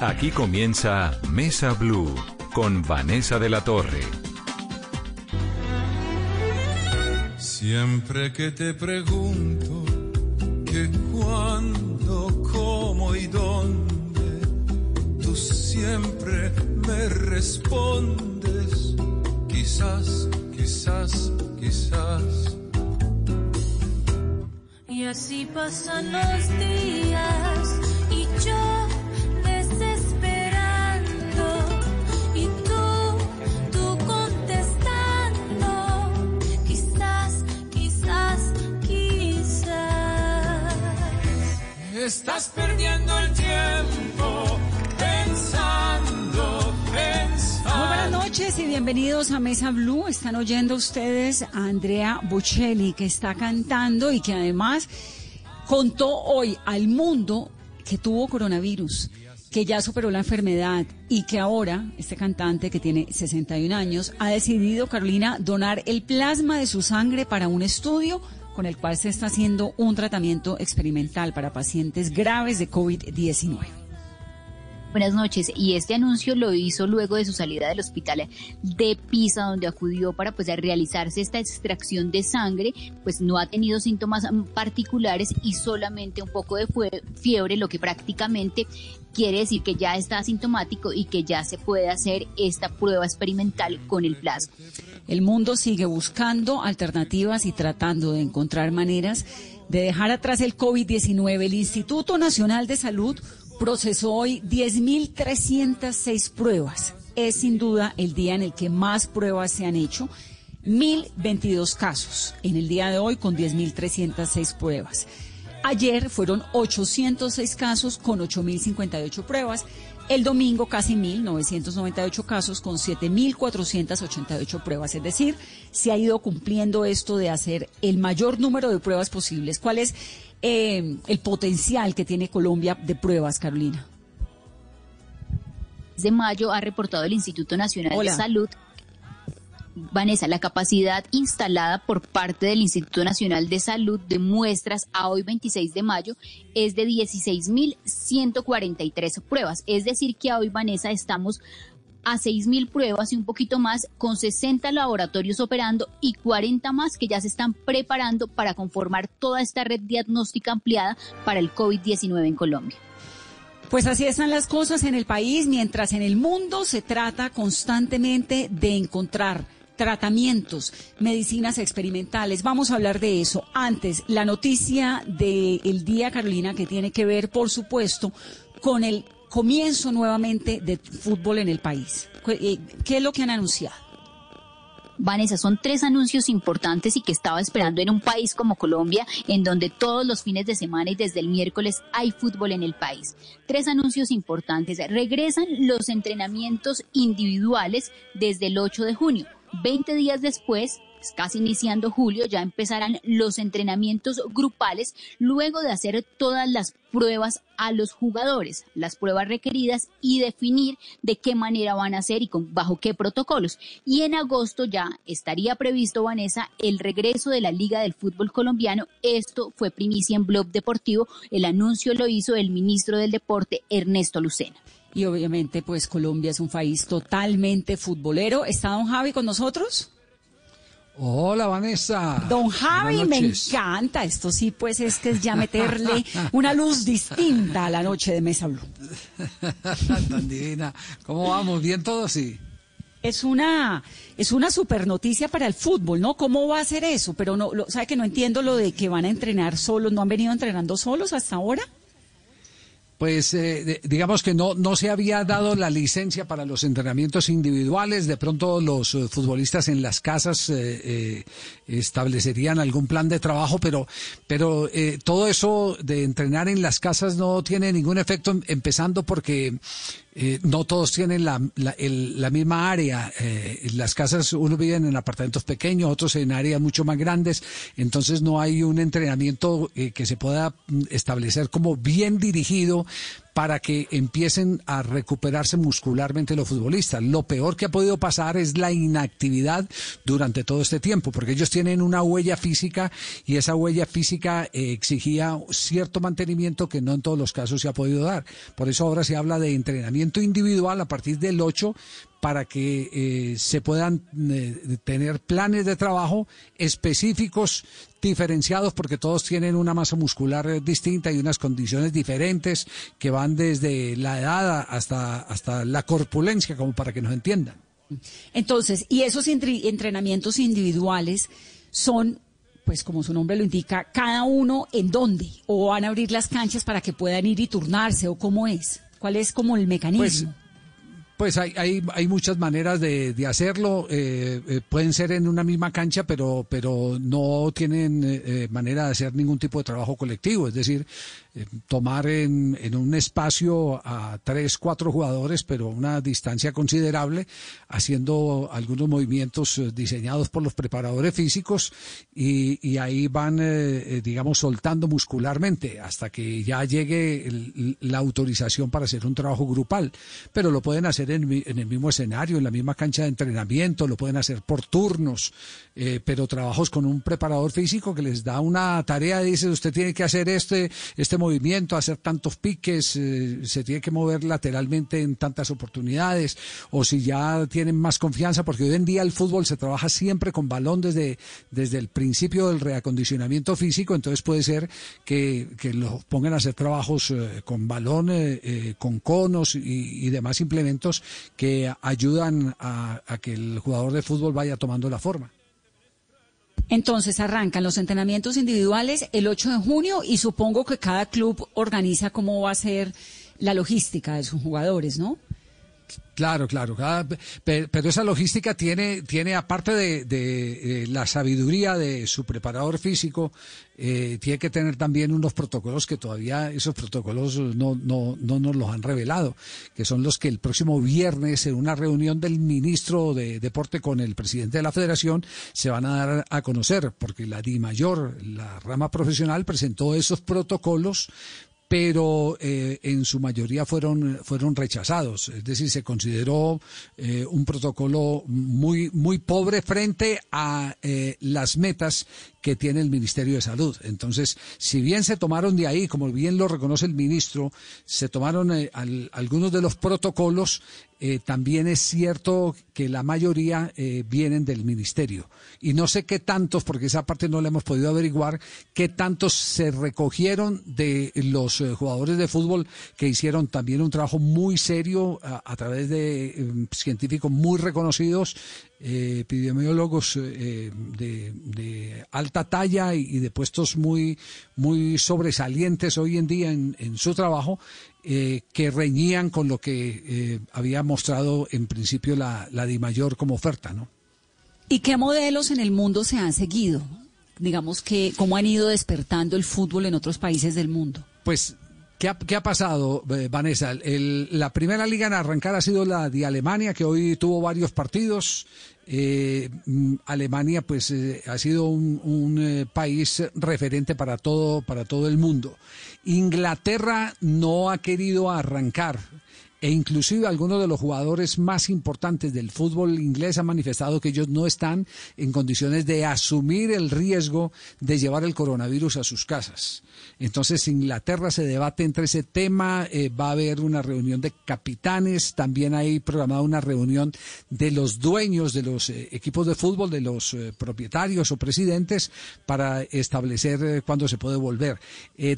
Aquí comienza Mesa Blue con Vanessa de la Torre. Siempre que te pregunto que cuándo, cómo y dónde, tú siempre me respondes, quizás, quizás, quizás. Y así pasan los días Estás perdiendo el tiempo pensando, pensando. Muy buenas noches y bienvenidos a Mesa Blue. Están oyendo ustedes a Andrea Bocelli que está cantando y que además contó hoy al mundo que tuvo coronavirus, que ya superó la enfermedad y que ahora este cantante que tiene 61 años ha decidido, Carolina, donar el plasma de su sangre para un estudio con el cual se está haciendo un tratamiento experimental para pacientes graves de COVID-19. Buenas noches. Y este anuncio lo hizo luego de su salida del hospital de Pisa, donde acudió para pues realizarse esta extracción de sangre. Pues no ha tenido síntomas mm, particulares y solamente un poco de fiebre, lo que prácticamente quiere decir que ya está asintomático y que ya se puede hacer esta prueba experimental con el plasma. El mundo sigue buscando alternativas y tratando de encontrar maneras de dejar atrás el COVID-19. El Instituto Nacional de Salud procesó hoy 10.306 pruebas. Es sin duda el día en el que más pruebas se han hecho. 1.022 casos en el día de hoy con 10.306 pruebas. Ayer fueron 806 casos con 8.058 pruebas. El domingo casi 1.998 casos con 7.488 pruebas. Es decir, se ha ido cumpliendo esto de hacer el mayor número de pruebas posibles. ¿Cuál es eh, el potencial que tiene Colombia de pruebas, Carolina? de mayo ha reportado el Instituto Nacional Hola. de Salud. Vanessa, la capacidad instalada por parte del Instituto Nacional de Salud de muestras a hoy 26 de mayo es de 16.143 pruebas. Es decir, que hoy, Vanessa, estamos a 6.000 pruebas y un poquito más, con 60 laboratorios operando y 40 más que ya se están preparando para conformar toda esta red diagnóstica ampliada para el COVID-19 en Colombia. Pues así están las cosas en el país, mientras en el mundo se trata constantemente de encontrar tratamientos, medicinas experimentales. Vamos a hablar de eso. Antes, la noticia del día, Carolina, que tiene que ver, por supuesto, con el comienzo nuevamente de fútbol en el país. ¿Qué qué es lo que han anunciado? Vanessa, son tres anuncios importantes y que estaba esperando en un país como Colombia, en donde todos los fines de semana y desde el miércoles hay fútbol en el país. Tres anuncios importantes. Regresan los entrenamientos individuales desde el 8 de junio. 20 días después, pues, casi iniciando julio, ya empezarán los entrenamientos grupales luego de hacer todas las pruebas a los jugadores, las pruebas requeridas y definir de qué manera van a hacer y con, bajo qué protocolos. Y en agosto ya estaría previsto, Vanessa, el regreso de la Liga del Fútbol Colombiano. Esto fue primicia en Blog Deportivo. El anuncio lo hizo el ministro del Deporte, Ernesto Lucena. Y obviamente, pues Colombia es un país totalmente futbolero. ¿Está don Javi con nosotros? Hola Vanessa. Don Javi, me encanta. Esto sí, pues es que es ya meterle una luz distinta a la noche de Mesa Blue. Tan divina. ¿Cómo vamos? ¿Bien todos? Sí. Es una, es una super noticia para el fútbol, ¿no? ¿Cómo va a ser eso? Pero no, lo, sabe que no entiendo lo de que van a entrenar solos, ¿no han venido entrenando solos hasta ahora? Pues eh, digamos que no, no se había dado la licencia para los entrenamientos individuales. De pronto los eh, futbolistas en las casas eh, eh, establecerían algún plan de trabajo, pero, pero eh, todo eso de entrenar en las casas no tiene ningún efecto, em- empezando porque eh, no todos tienen la, la, la misma área. Eh, las casas uno vive en apartamentos pequeños, otros en áreas mucho más grandes, entonces no hay un entrenamiento eh, que se pueda mm, establecer como bien dirigido para que empiecen a recuperarse muscularmente los futbolistas. Lo peor que ha podido pasar es la inactividad durante todo este tiempo, porque ellos tienen una huella física y esa huella física eh, exigía cierto mantenimiento que no en todos los casos se ha podido dar. Por eso ahora se habla de entrenamiento individual a partir del 8 para que eh, se puedan eh, tener planes de trabajo específicos, diferenciados, porque todos tienen una masa muscular eh, distinta y unas condiciones diferentes que van desde la edad hasta, hasta la corpulencia, como para que nos entiendan. Entonces, y esos entre- entrenamientos individuales son, pues como su nombre lo indica, cada uno en dónde, o van a abrir las canchas para que puedan ir y turnarse, o cómo es, cuál es como el mecanismo. Pues hay, hay, hay muchas maneras de, de hacerlo. eh, eh, pueden ser en una misma cancha, pero, pero no tienen eh, eh, manera de hacer ningún tipo de trabajo colectivo. Es decir, eh, tomar en, en un espacio a tres, cuatro jugadores, pero a una distancia considerable, haciendo algunos movimientos diseñados por los preparadores físicos y, y ahí van, digamos, soltando muscularmente hasta que ya llegue el- la autorización para hacer un trabajo grupal. Pero lo pueden hacer en, mi- en el mismo escenario, en la misma cancha de entrenamiento, lo pueden hacer por turnos, eh, pero trabajos con un preparador físico que les da una tarea, dice, usted tiene que hacer este, este movimiento, hacer tantos piques, eh, se tiene que mover lateralmente en tantas oportunidades, o si ya tienen más confianza, porque hoy en día el fútbol se trabaja siempre con balón desde, desde el principio del reacondicionamiento físico, entonces puede ser que, que lo pongan a hacer trabajos eh, con balón, con conos y demás implementos que ayudan a, a que el jugador de fútbol vaya tomando la forma. Entonces arrancan los entrenamientos individuales el 8 de junio y supongo que cada club organiza cómo va a ser la logística de sus jugadores, ¿no? Claro, claro. pe- pero esa logística tiene, tiene aparte de, eh, la sabiduría de su preparador físico, eh, tiene que tener también unos protocolos que todavía esos protocolos no, no, no nos los han revelado, que son los que el próximo viernes en una reunión del ministro de Deporte con el presidente de la Federación se van a dar a conocer, porque la Di Mayor, la rama profesional, presentó esos protocolos pero eh, en su mayoría fueron, fueron rechazados. Es decir, se consideró eh, un protocolo muy, muy pobre frente a eh, las metas que tiene el Ministerio de Salud. Entonces, si bien se tomaron de ahí, como bien lo reconoce el ministro, se tomaron al- algunos de los protocolos, eh, también es cierto que la mayoría eh, vienen del ministerio. Y no sé qué tantos, porque esa parte no la hemos podido averiguar, qué tantos se recogieron de los eh, jugadores de fútbol que hicieron también un trabajo muy serio a, través de eh, científicos muy reconocidos, epidemiólogos de, alta talla y, de puestos muy, muy sobresalientes hoy en día en su trabajo, eh, que reñían con lo que eh, había mostrado en principio la, la DIMAYOR como oferta, ¿no? ¿Y qué modelos en el mundo se han seguido? Digamos que cómo han ido despertando el fútbol en otros países del mundo. Pues, ¿qué ha, qué ha pasado, eh, Vanessa? El- la primera liga en arrancar ha sido la de Alemania, que hoy tuvo varios partidos. Eh, mm, Alemania, pues, eh, ha sido un, eh, país referente para todo, para todo el mundo. Inglaterra no ha querido arrancar. E inclusive algunos de los jugadores más importantes del fútbol inglés han manifestado que ellos no están en condiciones de asumir el riesgo de llevar el coronavirus a sus casas. Entonces Inglaterra se debate entre ese tema, eh, va a haber una reunión de capitanes, también hay programada una reunión de los dueños de los eh, equipos de fútbol, de los eh, propietarios o presidentes, para establecer cuándo se puede volver.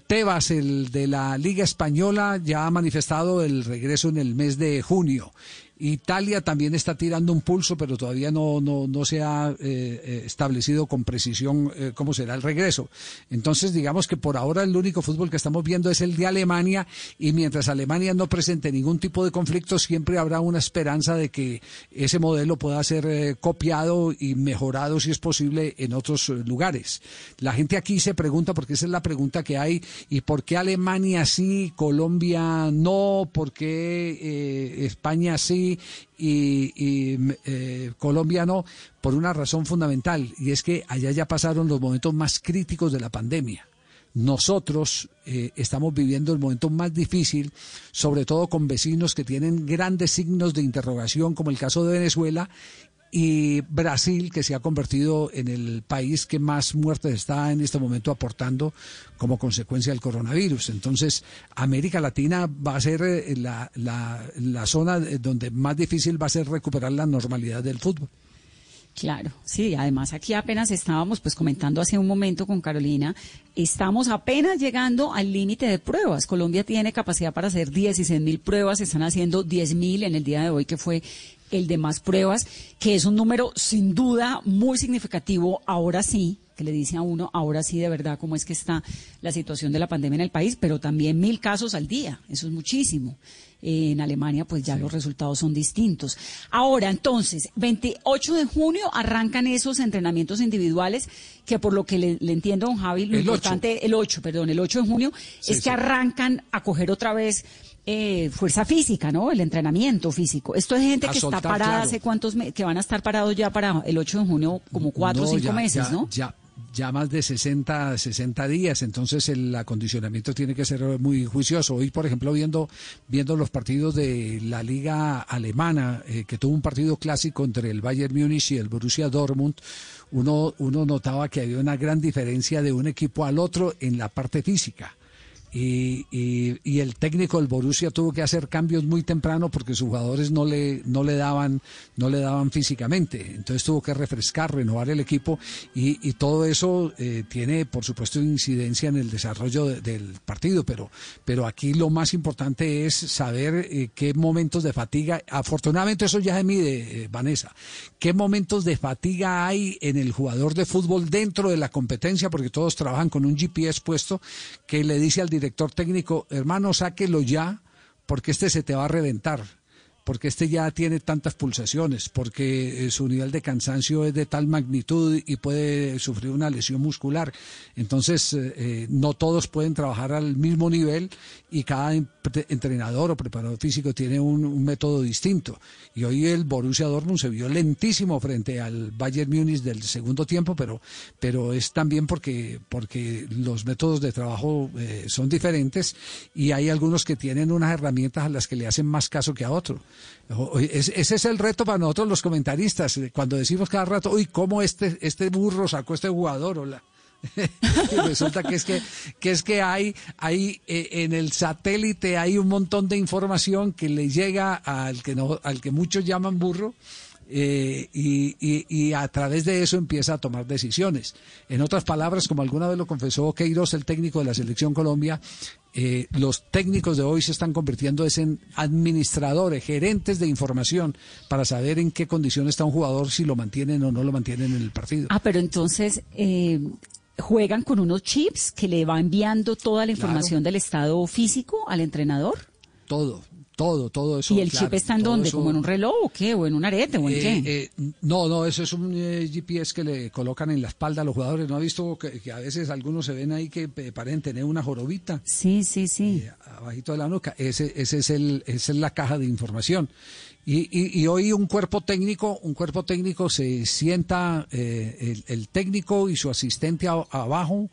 Tebas, el de la Liga Española, ya ha manifestado el regreso en el mes de junio. Italia también está tirando un pulso, pero todavía no, no, no se ha eh, eh, establecido con precisión eh, cómo será el regreso. Entonces, digamos que por ahora el único fútbol que estamos viendo es el de Alemania y mientras Alemania no presente ningún tipo de conflicto, siempre habrá una esperanza de que ese modelo pueda ser eh, copiado y mejorado, si es posible, en otros lugares. La gente aquí se pregunta, porque esa es la pregunta que hay, ¿y por qué Alemania sí, Colombia no? ¿Por qué España sí? Y, y, eh, Colombia no, por una razón fundamental, y es que allá ya pasaron los momentos más críticos de la pandemia. Nosotros eh, estamos viviendo el momento más difícil, sobre todo con vecinos que tienen grandes signos de interrogación, como el caso de Venezuela, y Brasil, que se ha convertido en el país que más muertes está en este momento aportando como consecuencia del coronavirus. Entonces, América Latina va a ser eh, la, la, la zona donde más difícil va a ser recuperar la normalidad del fútbol. Claro, sí, además aquí apenas estábamos pues comentando hace un momento con Carolina, estamos apenas llegando al límite de pruebas. Colombia tiene capacidad para hacer 16 mil pruebas, están haciendo 10 mil en el día de hoy que fue el de más pruebas, que es un número sin duda muy significativo, ahora sí, que le dice a uno, ahora sí de verdad cómo es que está la situación de la pandemia en el país, pero también mil casos al día, eso es muchísimo. En Alemania, pues ya los resultados son distintos. Ahora, entonces, 28 de junio arrancan esos entrenamientos individuales, que por lo que le, le entiendo, don Javi, lo El importante, el 8, perdón, el 8 de junio, Sí, es sí. que arrancan a coger otra vez eh, fuerza física, ¿no? El entrenamiento físico. Esto es gente A que soltar, está parada claro. hace cuántos meses, que van a estar parados ya para el 8 de junio, como cuatro o No, cinco ya- meses, ya- ¿no? Ya, ya más de 60, 60 días, entonces el acondicionamiento tiene que ser muy juicioso. Hoy, por ejemplo, viendo, viendo los partidos de la liga alemana, eh, que tuvo un partido clásico entre el Bayern Múnich y el Borussia Dortmund, uno, uno notaba que había una gran diferencia de un equipo al otro en la parte física. Y, y- el técnico del Borussia tuvo que hacer cambios muy temprano porque sus jugadores no le no le daban no le daban físicamente. Entonces tuvo que refrescar renovar el equipo y, y todo eso eh, tiene por supuesto incidencia en el desarrollo de- del partido pero pero aquí lo más importante es saber eh, qué momentos de fatiga afortunadamente eso ya se mide eh, Vanessa qué momentos de fatiga hay en el jugador de fútbol dentro de la competencia porque todos trabajan con un GPS puesto que le dice al director técnico, hermano, sáquelo ya, porque este se te va a reventar, porque este ya tiene tantas pulsaciones, porque eh, su nivel de cansancio es de tal magnitud y puede sufrir una lesión muscular. Entonces, eh, eh, no todos pueden trabajar al mismo nivel y cada entrenador o preparador físico tiene un, un método distinto. Y hoy el Borussia Dortmund se vio lentísimo frente al Bayern Múnich del segundo tiempo, pero, pero es también porque, porque los métodos de trabajo eh, son diferentes y hay algunos que tienen unas herramientas a las que le hacen más caso que a otro. Ese es el reto para nosotros los comentaristas, eh, cuando decimos cada rato, uy, ¿cómo este, este burro sacó este jugador? Resulta que es que, que es que hay, hay eh, en el satélite hay un montón de información que le llega al que no, al que muchos llaman burro. Eh, y, y- y a través de eso empieza a tomar decisiones. En otras palabras, como alguna vez lo confesó Queiroz, el técnico de la selección Colombia, eh, los técnicos de hoy se están convirtiendo en administradores, gerentes de información para saber en qué condición está un jugador, si lo mantienen o no lo mantienen en el partido. Ah, pero entonces eh, juegan con unos chips que le va enviando toda la información del estado físico al entrenador. Todo, todo, todo eso. ¿Y el claro, chip está en dónde? eso- ¿Como en un reloj o qué? ¿O en un arete? ¿O en Eh, qué? eh, no, no, eso es un eh, GPS que le colocan en la espalda a los jugadores. ¿No ha visto que, que a veces algunos se ven ahí que eh, parecen tener una jorobita Sí, sí, sí. eh, abajito de la nuca? Ese, ese es el, esa es la caja de información. Y, y, y hoy un cuerpo técnico, un cuerpo técnico se sienta eh, el, el técnico y su asistente a- abajo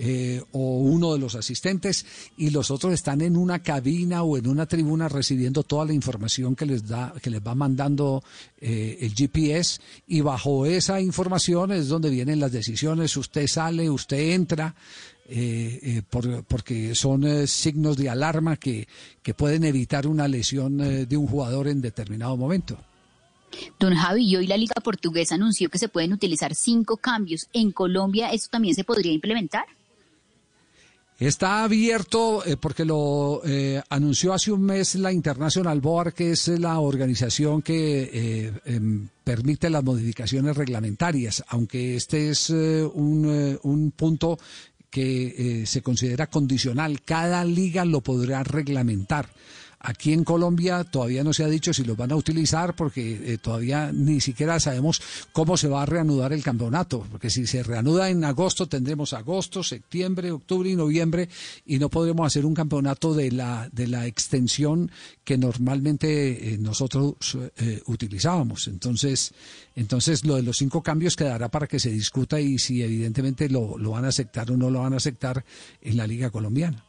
eh, o uno de los asistentes y los otros están en una cabina o en una tribuna recibiendo toda la información que les da que les va mandando eh, el GPS y bajo esa información es donde vienen las decisiones usted sale usted entra eh, eh, por- porque son eh, signos de alarma que, que pueden evitar una lesión eh, de un jugador en determinado momento. Don Javi, hoy la Liga Portuguesa anunció que se pueden utilizar cinco cambios. ¿En Colombia esto también se podría implementar? Está abierto eh, porque lo eh, anunció hace un mes la International Board, que es la organización que eh, em, permite las modificaciones reglamentarias, aunque este es eh, un, eh, un punto que eh, se considera condicional. Cada liga lo podrá reglamentar. Aquí en Colombia todavía no se ha dicho si los van a utilizar porque eh, todavía ni siquiera sabemos cómo se va a reanudar el campeonato, porque si se reanuda en agosto tendremos agosto, septiembre, octubre y noviembre y no podremos hacer un campeonato de la de la extensión que normalmente eh, nosotros eh, utilizábamos. Entonces, entonces lo de los cinco cambios quedará para que se discuta y si evidentemente lo, lo van a aceptar o no lo van a aceptar en la Liga Colombiana.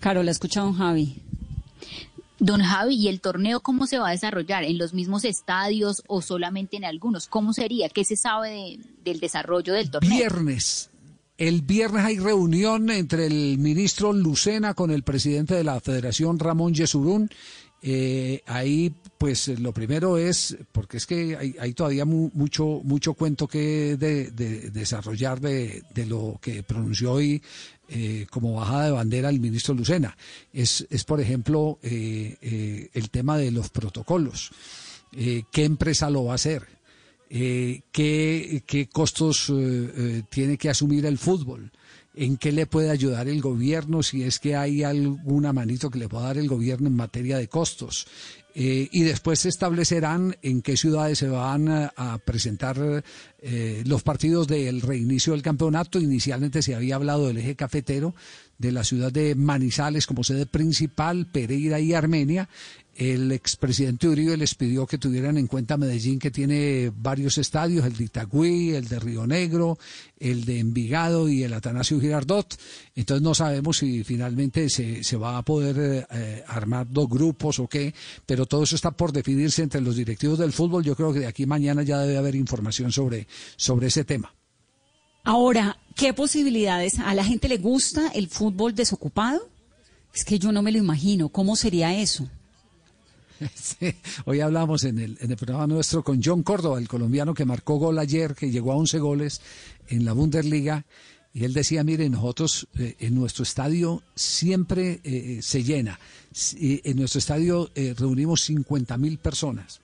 Carol, escucha don Javi. Don Javi, ¿y el torneo cómo se va a desarrollar? ¿En los mismos estadios o solamente en algunos? ¿Cómo sería? ¿Qué se sabe de- del desarrollo del torneo? Viernes. El viernes hay reunión entre el ministro Lucena con el presidente de la Federación Ramón Yesurún. Eh, ahí, pues lo primero es, porque es que hay, hay todavía mu- mucho, mucho cuento que de- de- desarrollar de, de lo que pronunció hoy eh, como bajada de bandera el ministro Lucena. Es, es por ejemplo, eh, eh, el tema de los protocolos. Eh, ¿Qué empresa lo va a hacer? qué, qué costos tiene que asumir el fútbol, en qué le puede ayudar el gobierno, si es que hay alguna manito que le pueda dar el gobierno en materia de costos. Eh, y después se establecerán en qué ciudades se van a, presentar eh, los partidos del reinicio del campeonato. Inicialmente se había hablado del eje cafetero, de la ciudad de Manizales como sede principal, Pereira y Armenia. El expresidente Uribe les pidió que tuvieran en cuenta Medellín, que tiene varios estadios, el de Itagüí, el de Río Negro, el de Envigado y el Atanasio Girardot. Entonces no sabemos si finalmente se, se va a poder eh, armar dos grupos o qué, pero todo eso está por definirse entre los directivos del fútbol. Yo creo que de aquí mañana ya debe haber información sobre, sobre ese tema. Ahora, ¿qué posibilidades? ¿A la gente le gusta el fútbol desocupado? Es que yo no me lo imagino. ¿Cómo sería eso? Hoy hablamos en el, programa nuestro con John Córdoba, el colombiano que marcó gol ayer, que llegó a 11 goles en la Bundesliga. Y él decía, mire, nosotros eh, en nuestro estadio siempre eh, se llena. En nuestro estadio eh, reunimos 50 mil personas.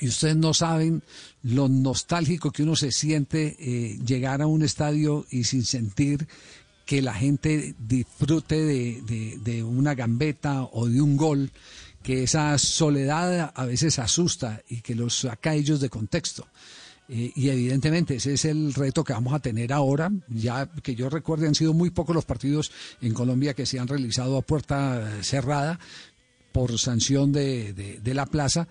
Y ustedes no saben lo nostálgico que uno se siente eh, llegar a un estadio y sin sentir que la gente disfrute de, de- una gambeta o de un gol, que esa soledad a veces asusta y que los saca ellos de contexto. Eh, y evidentemente ese es el reto que vamos a tener ahora. Ya que yo recuerde han sido muy pocos los partidos en Colombia que se han realizado a puerta eh, cerrada por sanción de- de la plaza,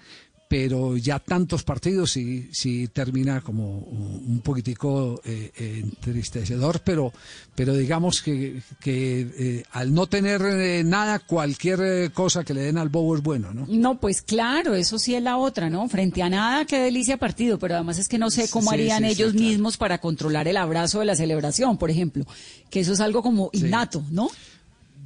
pero ya tantos partidos sí, sí termina como un poquitico eh, eh, entristecedor, pero, pero digamos que, que eh, al no tener eh, nada, cualquier eh, cosa que le den al bobo es bueno, ¿no? No, pues claro, eso sí es la otra, ¿no? Frente a nada, qué delicia partido, pero además es que no sé cómo Sí, harían sí, ellos claro. mismos para controlar el abrazo de la celebración, por ejemplo, que eso es algo como innato, ¿no?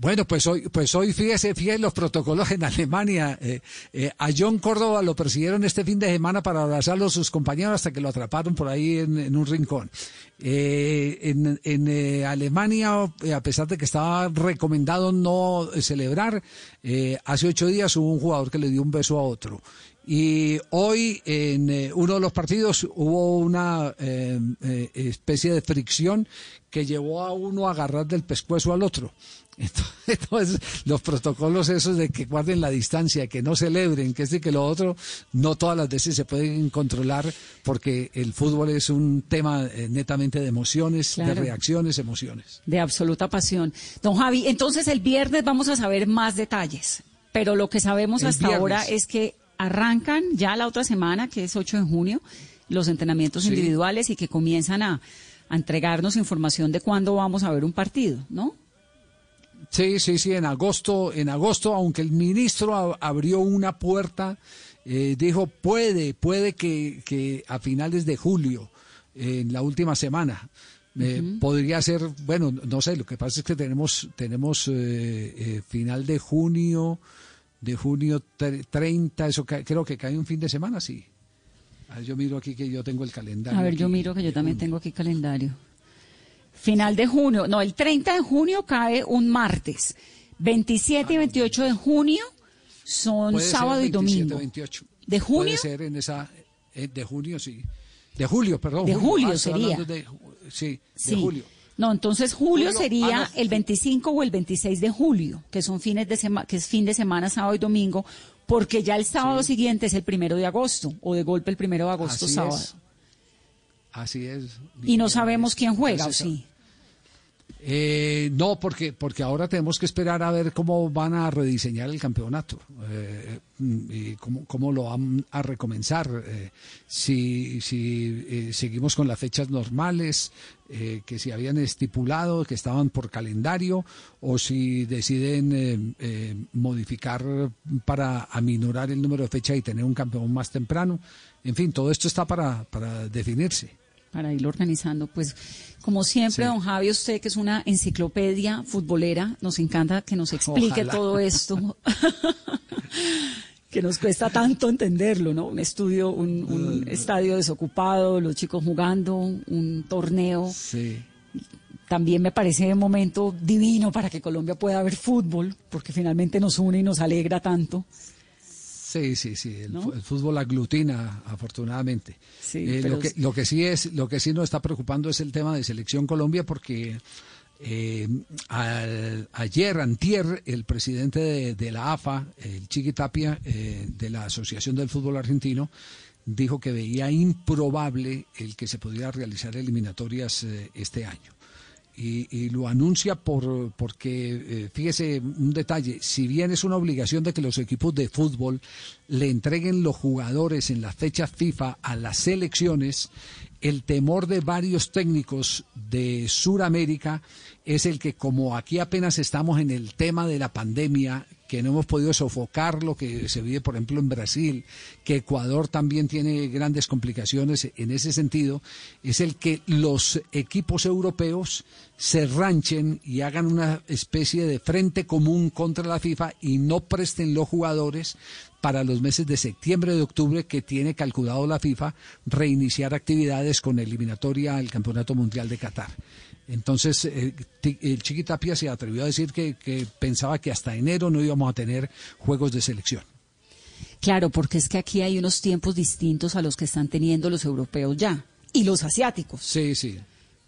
Bueno, pues hoy, pues hoy fíjese, fíjese los protocolos en Alemania. Eh, eh, a John Córdoba lo persiguieron este fin de semana para abrazarlo a sus compañeros hasta que lo atraparon por ahí en, un rincón. Eh, en en, Alemania, a pesar de que estaba recomendado no celebrar, hace ocho días hubo un jugador que le dio un beso a otro. Y hoy en uno de los partidos hubo una especie de fricción que llevó a uno a agarrar del pescuezo al otro. Entonces, los protocolos esos de que guarden la distancia, que no celebren, que este que lo otro, no todas las veces se pueden controlar porque el fútbol es un tema eh, netamente de emociones, de reacciones, emociones. De absoluta pasión. Don Javi, entonces el viernes vamos a saber más detalles, pero lo que sabemos El hasta viernes. ahora es que arrancan ya la otra semana, que es 8 de junio, los entrenamientos Sí. individuales y que comienzan a, a entregarnos información de cuándo vamos a ver un partido, ¿no? Sí, sí, sí, en agosto, en agosto, aunque el ministro abrió una puerta, eh, dijo puede, puede que, que a finales de julio, eh, en la última semana, eh, podría ser, bueno, no sé, lo que pasa es que tenemos, tenemos eh, final de junio, de junio tre- 30, eso creo que cae un fin de semana, sí. A ver, yo miro aquí que yo tengo el calendario. A ver, yo miro que yo también junio. tengo aquí calendario. Final de junio, no, el 30 de junio cae un martes. 27 y 28 de junio son Puede ser sábado y 27, domingo. 28. ¿De junio? Puede ser en esa, eh, de junio, sí. De julio, perdón. De julio Ah, sería. de sí, Sí. de julio. No, entonces julio, Julio, sería ah, no. el 25 o el 26 de julio, que son fines de semana, que es fin de semana, sábado y domingo, porque ya el sábado siguiente es el primero de agosto, o de golpe el primero de agosto, Así sábado. es. Así es. Y no sabemos quién juega, ¿o sí? Eh, no, porque, porque ahora tenemos que esperar a ver cómo van a rediseñar el campeonato eh, y cómo, cómo lo van a recomenzar. eh, si si eh, seguimos con las fechas normales que se habían estipulado, que estaban por calendario, o si deciden modificar para aminorar el número de fechas y tener un campeón más temprano. En fin, todo esto está para, para definirse. Para irlo organizando. Pues, como siempre, Sí. don Javi, usted que es una enciclopedia futbolera, nos encanta que nos explique Ojalá. todo esto. que nos cuesta tanto entenderlo, ¿no? Un estudio, un, un estadio desocupado, los chicos jugando, un torneo. Sí. También me parece un momento divino para que Colombia pueda ver fútbol, porque finalmente nos une y nos alegra tanto. Sí, sí, sí. El, ¿No? fu- el fútbol aglutina, afortunadamente. Sí, Eh, pero lo, que, lo que sí es, lo que sí nos está preocupando es el tema de selección Colombia, porque eh, al- ayer, antier, el presidente de, de la AFA, el Chiqui Tapia, eh, de la Asociación del Fútbol Argentino, dijo que veía improbable el que se pudiera realizar eliminatorias eh, este año y, y lo anuncia por porque eh, fíjese un detalle si bien es una obligación de que los equipos de fútbol le entreguen los jugadores en las fechas FIFA a las selecciones el temor de varios técnicos de Sudamérica es el que como aquí apenas estamos en el tema de la pandemia que no hemos podido sofocar lo que se vive, por ejemplo, en Brasil, que Ecuador también tiene grandes complicaciones en ese sentido, es el que los equipos europeos se ranchen y hagan una especie de frente común contra la FIFA y no presten los jugadores para los meses de septiembre y de octubre que tiene calculado la FIFA reiniciar actividades con eliminatoria al Campeonato Mundial de Qatar. Entonces, eh, el Chiqui Tapia se atrevió a decir que, que pensaba que hasta enero no íbamos a tener juegos de selección. Claro, porque es que aquí hay unos tiempos distintos a los que están teniendo los europeos ya, y los asiáticos, Sí, sí,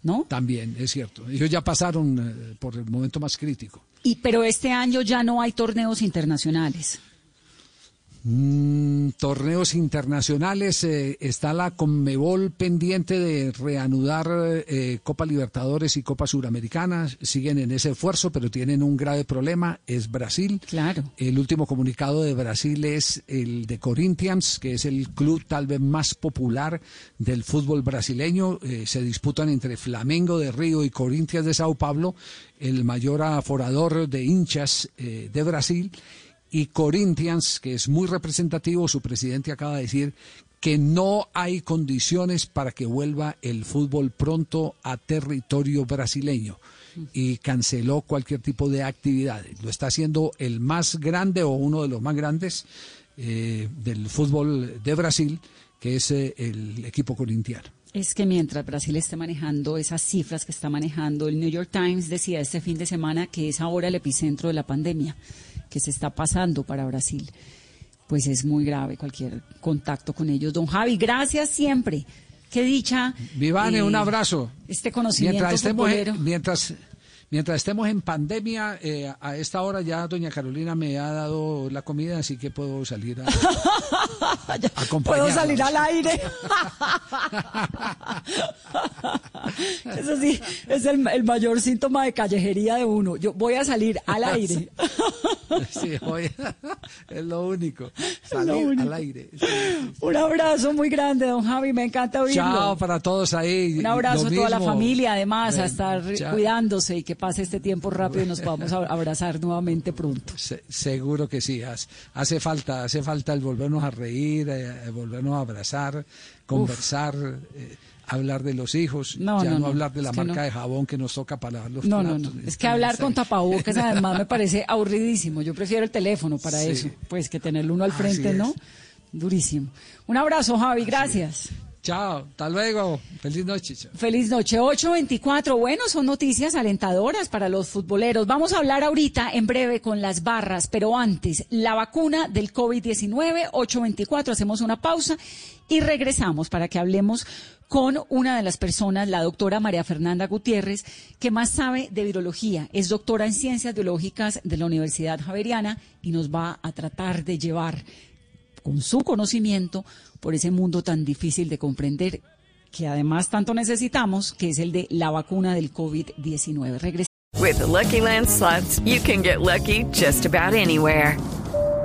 ¿no? también, es cierto. Ellos ya pasaron eh, por el momento más crítico. Y, pero este año ya no hay torneos internacionales. Mm, torneos internacionales, eh, está la Conmebol pendiente de reanudar eh, Copa Libertadores y Copa Suramericana, siguen en ese esfuerzo, pero tienen un grave problema, es Brasil. Claro. El último comunicado de Brasil es el de Corinthians, que es el club tal vez más popular del fútbol brasileño. Eh, se disputan entre Flamengo de Río y Corinthians de Sao Paulo, el mayor aforador de hinchas eh, de Brasil. Y Corinthians, que es muy representativo, su presidente acaba de decir que no hay condiciones para que vuelva el fútbol pronto a territorio brasileño y canceló cualquier tipo de actividades. Lo está haciendo el más grande o uno de los más grandes eh, del fútbol de Brasil, que es eh, el equipo corintiano. Es que mientras Brasil esté manejando esas cifras que está manejando, el New York Times decía este fin de semana que es ahora el epicentro de la pandemia que se está pasando para Brasil. Pues es muy grave cualquier contacto con ellos. Don Javi, gracias siempre. Qué dicha. Vivane, eh, un abrazo. Este conocimiento Mientras estemos, mientras, mientras estemos en pandemia, eh, a esta hora ya doña Carolina me ha dado la comida, así que puedo salir a, a Puedo salir al aire. Eso sí, es el, el mayor síntoma de callejería de uno. Yo voy a salir al aire. Sí, oye, es lo único. Salir único. al aire. Sí, sí. Un abrazo muy grande, don Javi. Me encanta oírlo. Chao para todos ahí. Un abrazo a toda la familia, además, a estar chao. cuidándose y que pase este tiempo rápido y nos podamos a- abrazar nuevamente pronto. Se- seguro que sí. Hace, falta, hace falta el volvernos a reír, eh, el volvernos a abrazar, conversar, eh, hablar de los hijos, No, ya no, hablar de la marca de jabón que nos toca para lavar los No, no, platos. no. Es que hablar con tapabocas además me parece aburridísimo. Yo prefiero el teléfono para Sí. eso, pues que tenerlo uno al Así frente, es. ¿no? Durísimo. Un abrazo, Javi. Gracias. Chao, hasta luego. Feliz noche. chao. Feliz noche, 8.24. Bueno, son noticias alentadoras para los futboleros. Vamos a hablar ahorita en breve con las barras, pero antes, la vacuna del COVID-19, 8.24, hacemos una pausa y regresamos para que hablemos con una de las personas, la doctora María Fernanda Gutiérrez, que más sabe de virología. Es doctora en ciencias biológicas de la Universidad Javeriana y nos va a tratar de llevar con su conocimiento por ese mundo tan difícil de comprender que además tanto necesitamos, que es el de la vacuna del COVID-19. Regresamos. With the Lucky you can get lucky just about anywhere.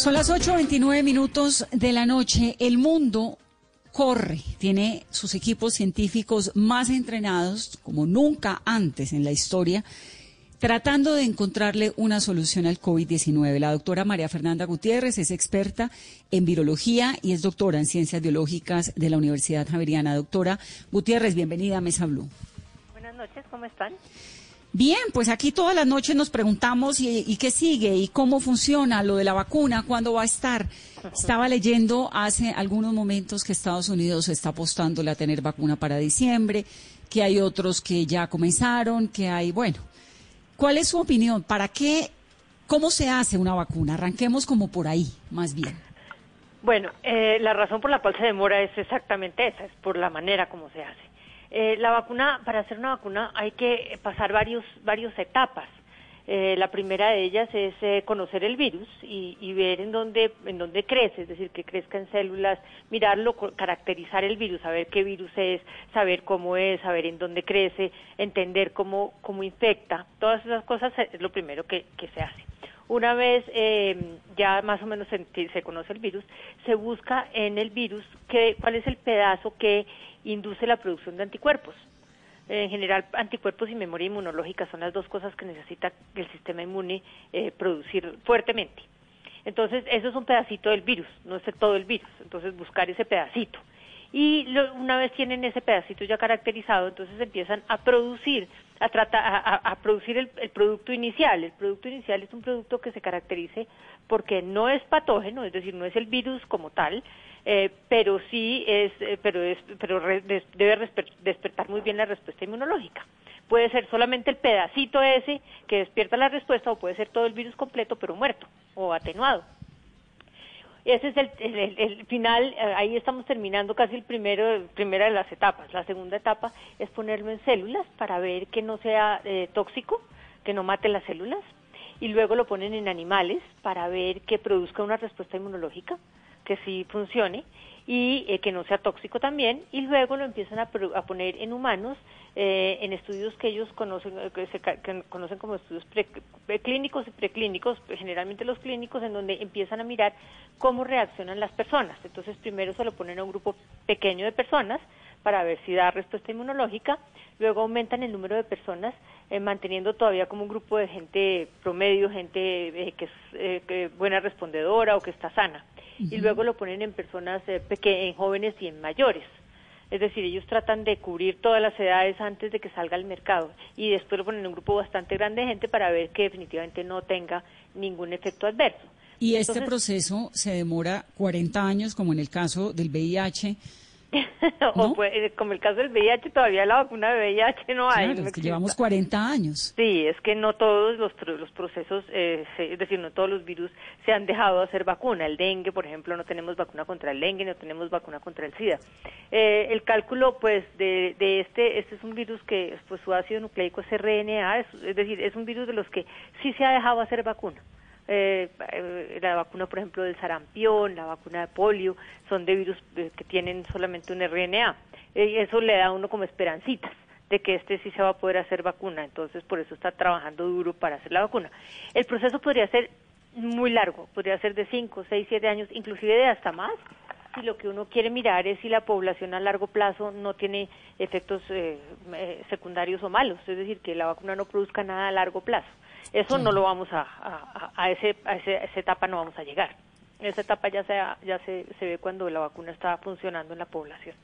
Son las 8.29 minutos de la noche. El mundo corre, tiene sus equipos científicos más entrenados como nunca antes en la historia, tratando de encontrarle una solución al COVID-19. La doctora María Fernanda Gutiérrez es experta en virología y es doctora en ciencias biológicas de la Universidad Javeriana. Doctora Gutiérrez, bienvenida a Mesa Blue. Buenas noches, ¿cómo están? Bien, pues aquí todas las noches nos preguntamos y, y, qué sigue y cómo funciona lo de la vacuna, cuándo va a estar. Estaba leyendo hace algunos momentos que Estados Unidos está apostándole a tener vacuna para diciembre, que hay otros que ya comenzaron, que hay, bueno, ¿cuál es su opinión? ¿Para qué, cómo se hace una vacuna? Arranquemos como por ahí, más bien. Bueno, eh, la razón por la cual se demora es exactamente esa, es por la manera como se hace. Eh, la vacuna, para hacer una vacuna hay que pasar varios, varios etapas. Eh, la primera de ellas es eh, conocer el virus y, y, ver en dónde, en dónde crece, es decir, que crezca en células, mirarlo, caracterizar el virus, saber qué virus es, saber cómo es, saber en dónde crece, entender cómo, cómo infecta. Todas esas cosas es lo primero que, que se hace. Una vez eh, ya más o menos se, se, conoce el virus, se busca en el virus que, cuál es el pedazo que induce la producción de anticuerpos. En general, anticuerpos y memoria inmunológica son las dos cosas que necesita el sistema inmune eh, producir fuertemente. Entonces, eso es un pedacito del virus, no es todo el virus. Entonces, buscar ese pedacito. Y lo, una vez tienen ese pedacito ya caracterizado, entonces empiezan a producir, a, a producir el, el, producto inicial. El producto inicial es un producto que se caracterice porque no es patógeno, es decir, no es el virus como tal, eh, pero sí es, eh, pero es, pero debe despertar muy bien la respuesta inmunológica. Puede ser solamente el pedacito ese que despierta la respuesta o puede ser todo el virus completo pero muerto o atenuado. Ese es el, el, el final, eh, ahí estamos terminando casi el primero, primera de las etapas. La segunda etapa es ponerlo en células para ver que no sea eh, tóxico, que no mate las células, y luego lo ponen en animales para ver que produzca una respuesta inmunológica que sí funcione y eh, que no sea tóxico también y luego lo empiezan a, a poner en humanos eh, en estudios que ellos conocen que se que conocen como estudios clínicos y preclínicos generalmente los clínicos en donde empiezan a mirar cómo reaccionan las personas. Entonces primero se lo ponen a un grupo pequeño de personas para ver si da respuesta inmunológica, luego aumentan el número de personas, eh, manteniendo todavía como un grupo de gente promedio, gente eh, que es eh, buena respondedora o que está sana, uh -huh. y luego lo ponen en personas eh, en jóvenes y en mayores. Es decir, ellos tratan de cubrir todas las edades antes de que salga al mercado y después lo ponen en un grupo bastante grande de gente para ver que definitivamente no tenga ningún efecto adverso. Y este proceso se demora 40 años, como en el caso del VIH, o ¿No? pues, como el caso del VIH, todavía la vacuna de VIH no hay. Claro, es que llevamos 40 años. Sí, es que no todos los, los procesos, eh, se, es decir, no todos los virus se han dejado de hacer vacuna. El dengue, por ejemplo, no tenemos vacuna contra el dengue, no tenemos vacuna contra el SIDA. Eh, el cálculo, pues, de, de, este, este es un virus que, pues, su ácido nucleico es RNA, es, es decir, es un virus de los que sí se ha dejado hacer vacuna. Eh, la vacuna, por ejemplo, del sarampión, la vacuna de polio, son de virus eh, que tienen solamente un RNA. Eh, eso le da a uno como esperancitas de que este sí se va a poder hacer vacuna, entonces por eso está trabajando duro para hacer la vacuna. El proceso podría ser muy largo, podría ser de 5, 6, 7 años, inclusive de hasta más, si lo que uno quiere mirar es si la población a largo plazo no tiene efectos eh, eh, secundarios o malos, es decir, que la vacuna no produzca nada a largo plazo. Eso no lo vamos a, a, a, ese, a, ese, a esa etapa no vamos a llegar. Esa etapa ya, se, ya se, se ve cuando la vacuna está funcionando en la población.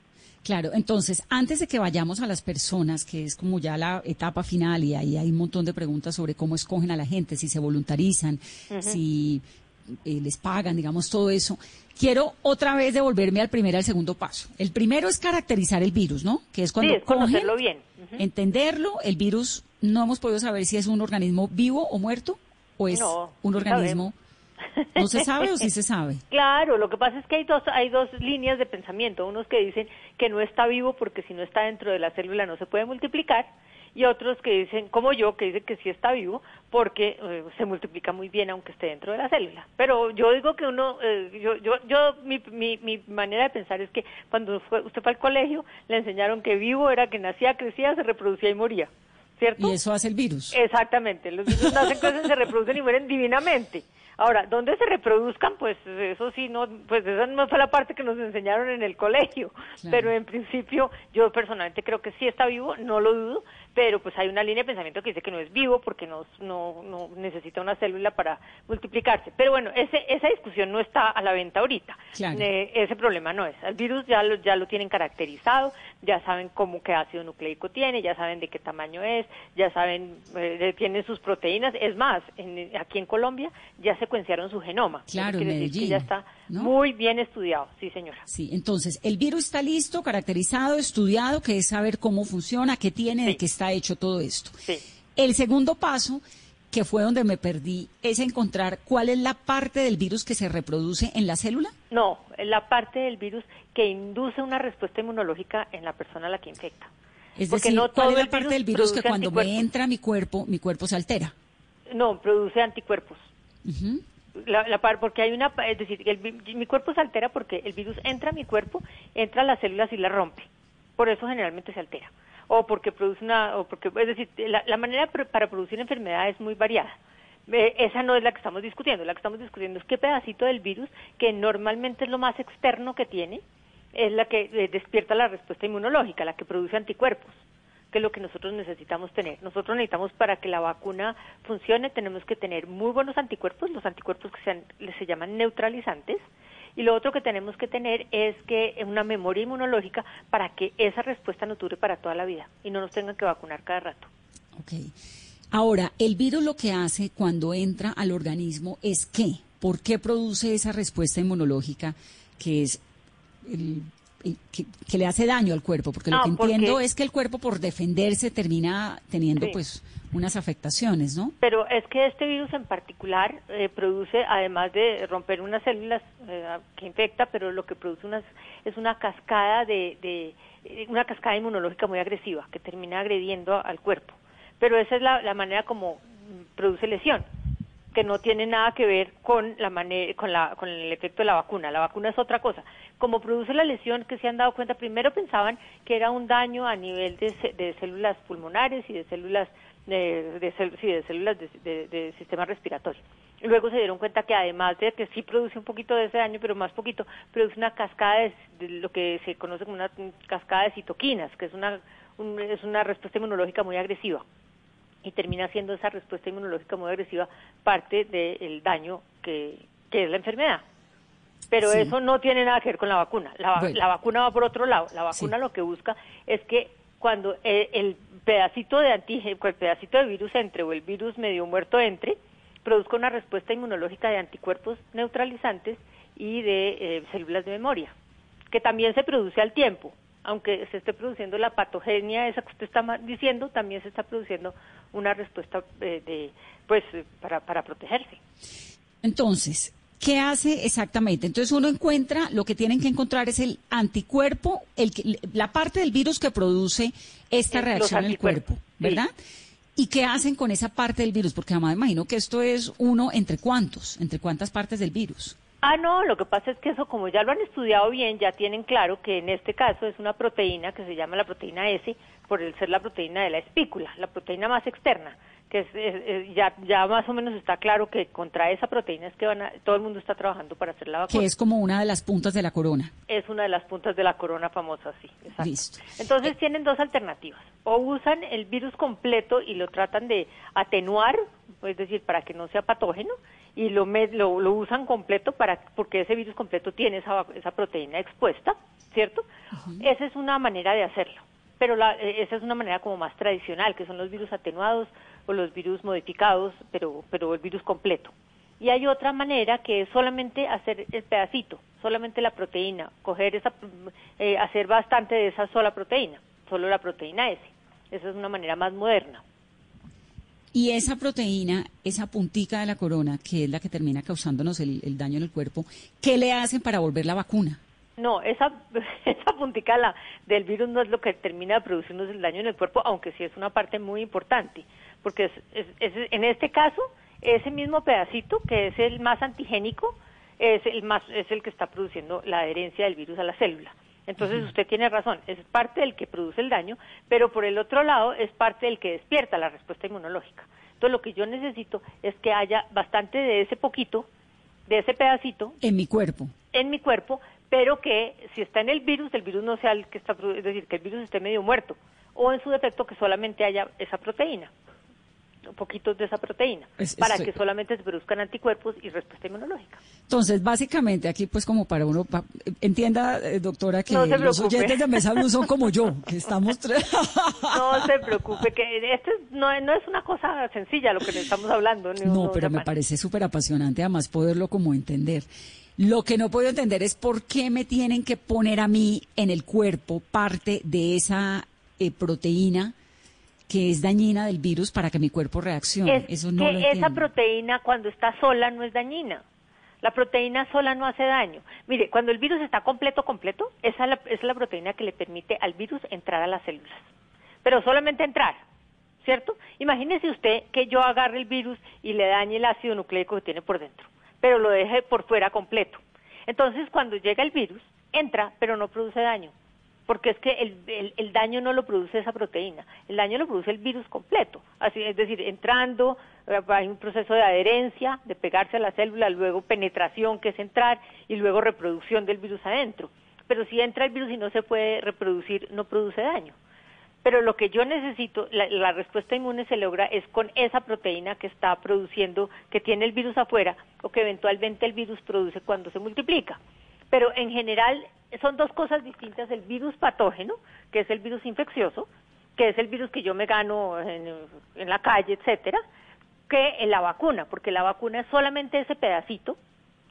Claro, entonces, antes de que vayamos a las personas, que es como ya la etapa final, y ahí hay un montón de preguntas sobre cómo escogen a la gente, si se voluntarizan, si eh, les pagan, digamos, todo eso. Quiero otra vez devolverme al primer al segundo paso. El primero es caracterizar el virus, ¿no? Que es cuando Sí, es cogen, conocerlo bien. entenderlo. El virus no hemos podido saber si es un organismo vivo o muerto, o es No, un organismo. ¿No se sabe o sí se sabe? Claro, lo que pasa es que hay dos, hay dos líneas de pensamiento. Unos que dicen que no está vivo porque si no está dentro de la célula no se puede multiplicar. Y otros que dicen, como yo, que dicen que sí está vivo porque eh, se multiplica muy bien aunque esté dentro de la célula. Pero yo digo que uno, eh, yo, yo, yo mi, mi, mi manera de pensar es que cuando fue- usted fue al colegio le enseñaron que vivo era que nacía, crecía, se reproducía y moría. ¿Cierto? Y eso hace el virus. Exactamente, los virus nacen, crecen, se reproducen y mueren divinamente. Ahora, ¿dónde se reproduzcan? Pues eso sí, no, pues esa no fue la parte que nos enseñaron en el colegio. Pero en principio, yo personalmente creo que sí está vivo, no lo dudo, pero pues hay una línea de pensamiento que dice que no es vivo porque no, no, no necesita una célula para multiplicarse. Pero bueno, ese, esa discusión no está a la venta ahorita. Claro. Eh, ese problema no es. El virus ya lo, ya lo tienen caracterizado, ya saben cómo qué ácido nucleico tiene, ya saben de qué tamaño es, ya saben, eh, tienen sus proteínas. Es más, en- aquí en Colombia ya secuenciaron su genoma. Claro, en decir que Medellín, ya está ¿no? muy bien estudiado, sí señora. Sí, entonces, el virus está listo, caracterizado, estudiado, que es saber cómo funciona, qué tiene, de qué está hecho todo esto. Sí. El segundo paso, que fue donde me perdí, es encontrar cuál es la parte del virus que se reproduce en la célula. No, la parte del virus que induce una respuesta inmunológica en la persona a la que infecta. Es Porque decir, no cuál es la parte del virus que cuando me entra a mi cuerpo, mi cuerpo se altera. No, produce anticuerpos. La, la par- porque hay una, es decir, el mi cuerpo se altera porque el virus entra a mi cuerpo, entra a las células y las rompe. Por eso generalmente se altera. O porque produce una, o porque, es decir, la, la manera para producir enfermedad es muy variada. Eh, esa no es la que estamos discutiendo. La que estamos discutiendo es qué pedacito del virus, que normalmente es lo más externo que tiene, es la que eh, despierta la respuesta inmunológica, la que produce anticuerpos que es lo que nosotros necesitamos tener. Nosotros necesitamos para que la vacuna funcione, tenemos que tener muy buenos anticuerpos, los anticuerpos que sean, se llaman neutralizantes, y lo otro que tenemos que tener es que una memoria inmunológica para que esa respuesta nos dure para toda la vida y no nos tengan que vacunar cada rato. Ok. Ahora, el virus lo que hace cuando entra al organismo es qué? ¿Por qué produce esa respuesta inmunológica que es el- que, que le hace daño al cuerpo? Porque lo Ah, que porque- entiendo es que el cuerpo por defenderse termina teniendo Sí. pues unas afectaciones, ¿no? Pero es que este virus en particular eh, produce, además de romper unas células eh, que infecta, pero lo que produce unas, es una cascada de, de- eh, una cascada inmunológica muy agresiva que termina agrediendo al cuerpo. Pero esa es la, la manera como mm, produce lesión, que no tiene nada que ver con la mane- con la con el efecto de la vacuna. La vacuna es otra cosa. Como produce la lesión, que se han dado cuenta, primero pensaban que era un daño a nivel de, de células pulmonares y de células de, de sí, de células de, de- sistema respiratorio. Luego se dieron cuenta que además de que sí produce un poquito de ese daño, pero más poquito, produce una cascada de lo que se conoce como una cascada de citoquinas, que es una, un- es una respuesta inmunológica muy agresiva y termina siendo esa respuesta inmunológica muy agresiva parte del daño que, que es la enfermedad. Pero Sí. eso no tiene nada que ver con la vacuna. La, va- Bueno. la vacuna va por otro lado. La vacuna Sí. lo que busca es que cuando eh, el pedacito de antígeno, el pedacito de virus entre o el virus medio muerto entre, produzca una respuesta inmunológica de anticuerpos neutralizantes y de eh, células de memoria, que también se produce al tiempo. Aunque se esté produciendo la patogenia esa que usted está diciendo, también se está produciendo una respuesta eh, de, pues, para, para protegerse. Entonces, ¿qué hace exactamente? Entonces uno encuentra, lo que tienen que encontrar es el anticuerpo, el la parte del virus que produce esta Eh, reacción en el cuerpo, sí. ¿verdad? ¿Y qué hacen con esa parte del virus? Porque además imagino que esto es uno entre cuántos, entre cuántas partes del virus. Ah, no, lo que pasa es que eso, como ya lo han estudiado bien, ya tienen claro que en este caso es una proteína que se llama la proteína S, por el ser la proteína de la espícula, la proteína más externa, que es, ya, ya más o menos está claro que contra esa proteína es que van a, todo el mundo está trabajando para hacer la vacuna. Que es como una de las puntas de la corona. Es una de las puntas de la corona famosa, sí. Exacto. Listo. Entonces tienen dos alternativas. O usan el virus completo y lo tratan de atenuar, es decir, para que no sea patógeno, y lo, lo, lo usan completo para porque ese virus completo tiene esa, esa proteína expuesta, ¿cierto? Esa es una manera de hacerlo. Pero la- eh, esa es una manera como más tradicional, que son los virus atenuados o los virus modificados, pero, pero el virus completo. Y hay otra manera que es solamente hacer el pedacito, solamente la proteína, coger esa, eh, hacer bastante de esa sola proteína, solo la proteína S. Esa es una manera más moderna. Y esa proteína, esa puntica de la corona, que es la que termina causándonos el, el daño en el cuerpo, ¿qué le hacen para volver la vacuna? No, esa, esa puntica la, del virus no es lo que termina de producirnos el daño en el cuerpo, aunque sí es una parte muy importante, porque es, es- es- en este caso, ese mismo pedacito, que es el más antigénico, es el, más, es el que está produciendo la adherencia del virus a la célula. Entonces usted tiene razón, es parte del que produce el daño, pero por el otro lado es parte del que despierta la respuesta inmunológica. Entonces lo que yo necesito es que haya bastante de ese poquito, de ese pedacito, En mi cuerpo. en mi cuerpo, pero que si está en el virus, el virus no sea el que está, es decir, que el virus esté medio muerto, o en su defecto que solamente haya esa proteína, poquitos de esa proteína, Es- para estoy- que solamente se produzcan anticuerpos y respuesta inmunológica. Entonces, básicamente, aquí, pues, como para uno, pa- entienda, eh, doctora, que No los oyentes de Mesa Blue son como yo, que estamos... tra- No se preocupe, que esto es- no, no es una cosa sencilla lo que le estamos hablando. No, uno pero me parece súper apasionante, además, poderlo como entender. Lo que no puedo entender es por qué me tienen que poner a mí en el cuerpo parte de esa eh, proteína que es dañina del virus para que mi cuerpo reaccione. es Eso no que lo esa proteína cuando está sola no es dañina. La proteína sola no hace daño. Mire, cuando el virus está completo, completo, esa es la, esa es la proteína que le permite al virus entrar a las células. Pero solamente entrar, ¿cierto? Imagínese usted que yo agarre el virus y le dañe el ácido nucleico que tiene por dentro, pero lo deje por fuera completo. Entonces, cuando llega el virus, entra, pero no produce daño porque es que el, el- daño no lo produce esa proteína, el daño lo produce el virus completo, así es decir, entrando, eh, hay un proceso de adherencia, de pegarse a la célula, luego penetración, que es entrar, y luego reproducción del virus adentro. Pero si entra el virus y no se puede reproducir, no produce daño. Pero lo que yo necesito, la, la respuesta inmune se logra es con esa proteína que está produciendo, que tiene el virus afuera, o que eventualmente el virus produce cuando se multiplica. Pero en general son dos cosas distintas, el virus patógeno, que es el virus infeccioso, que es el virus que yo me gano en, en la calle, etcétera, que la vacuna, porque la vacuna es solamente ese pedacito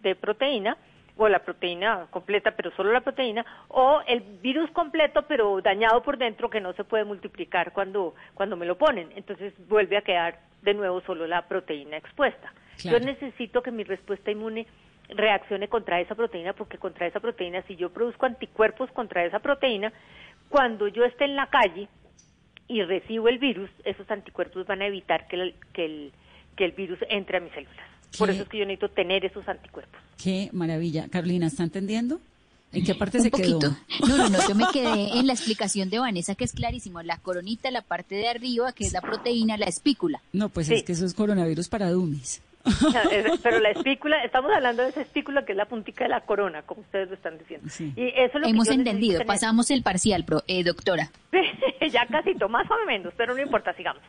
de proteína, o la proteína completa, pero solo la proteína, o el virus completo, pero dañado por dentro, que no se puede multiplicar cuando, cuando me lo ponen. Entonces vuelve a quedar de nuevo solo la proteína expuesta. Claro. Yo necesito que mi respuesta inmune reaccione contra esa proteína, porque contra esa proteína, si yo produzco anticuerpos contra esa proteína, cuando yo esté en la calle y recibo el virus, esos anticuerpos van a evitar que el, que el, que el virus entre a mis células. Por eso es que yo necesito tener esos anticuerpos. Qué maravilla. Carolina, ¿está entendiendo? ¿En qué parte Un se quedó? poquito. No, no, no, yo me quedé en la explicación de Vanessa, que es clarísimo. La coronita, la parte de arriba, que es la proteína, la espícula. No, pues Sí. es que eso es coronavirus para dummies. Es- Pero la espícula, estamos hablando de esa espícula que es la puntica de la corona, como ustedes lo están diciendo. Sí. Y eso es lo que Hemos entendido. Pasamos el parcial, pro- eh, doctora. ya casi, más o menos, pero no importa, sigamos.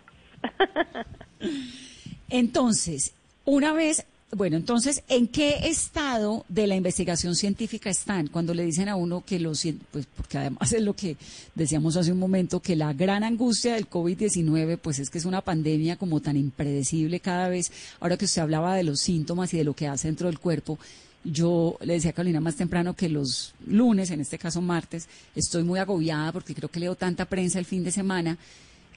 Entonces, una vez, bueno, entonces, ¿en qué estado de la investigación científica están cuando le dicen a uno que los, pues porque además es lo que decíamos hace un momento, que la gran angustia del COVID-19, pues es que es una pandemia como tan impredecible cada vez, ahora que usted hablaba de los síntomas y de lo que hace dentro del cuerpo, yo le decía a Carolina más temprano que los lunes, en este caso martes, estoy muy agobiada porque creo que leo tanta prensa el fin de semana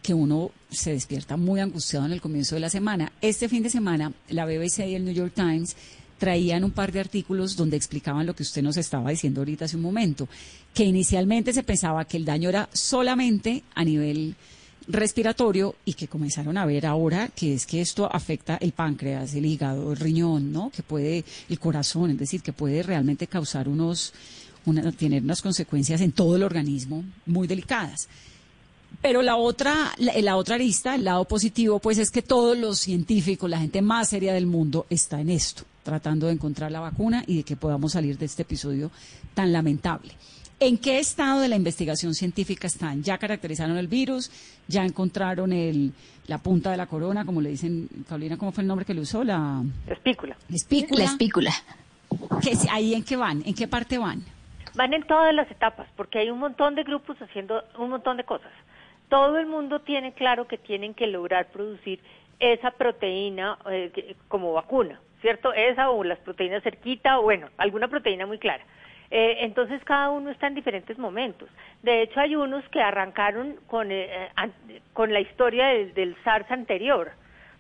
que uno se despierta muy angustiado en el comienzo de la semana. Este fin de semana, la BBC y el New York Times traían un par de artículos donde explicaban lo que usted nos estaba diciendo ahorita hace un momento, que inicialmente se pensaba que el daño era solamente a nivel respiratorio y que comenzaron a ver ahora que es que esto afecta el páncreas, el hígado, el riñón, ¿no? Que puede el corazón, es decir, que puede realmente causar unos una, tener unas consecuencias en todo el organismo muy delicadas. Pero la otra, la, la otra arista, el lado positivo, pues es que todos los científicos, la gente más seria del mundo, está en esto, tratando de encontrar la vacuna y de que podamos salir de este episodio tan lamentable. ¿En qué estado de la investigación científica están? ¿Ya caracterizaron el virus? ¿Ya encontraron el, la punta de la corona, como le dicen, Carolina, ¿cómo fue el nombre que le usó? La Espícula. espícula. La espícula. ¿Qué es- ¿Ahí en qué van? ¿En qué parte van? Van en todas las etapas, porque hay un montón de grupos haciendo un montón de cosas. Todo el mundo tiene claro que tienen que lograr producir esa proteína eh, como vacuna, ¿cierto? Esa o las proteínas cerquita, o bueno, alguna proteína muy clara. Eh, entonces cada uno está en diferentes momentos. De hecho hay unos que arrancaron con, eh, eh, con la historia del, del SARS anterior.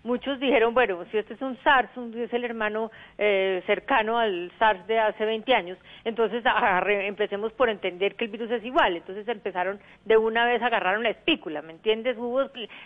Muchos dijeron, bueno, si este es un SARS, un- es el hermano eh, cercano al SARS de hace 20 años, entonces empecemos por entender que el virus es igual. Entonces empezaron, de una vez agarraron la espícula, ¿me entiendes? Hubo,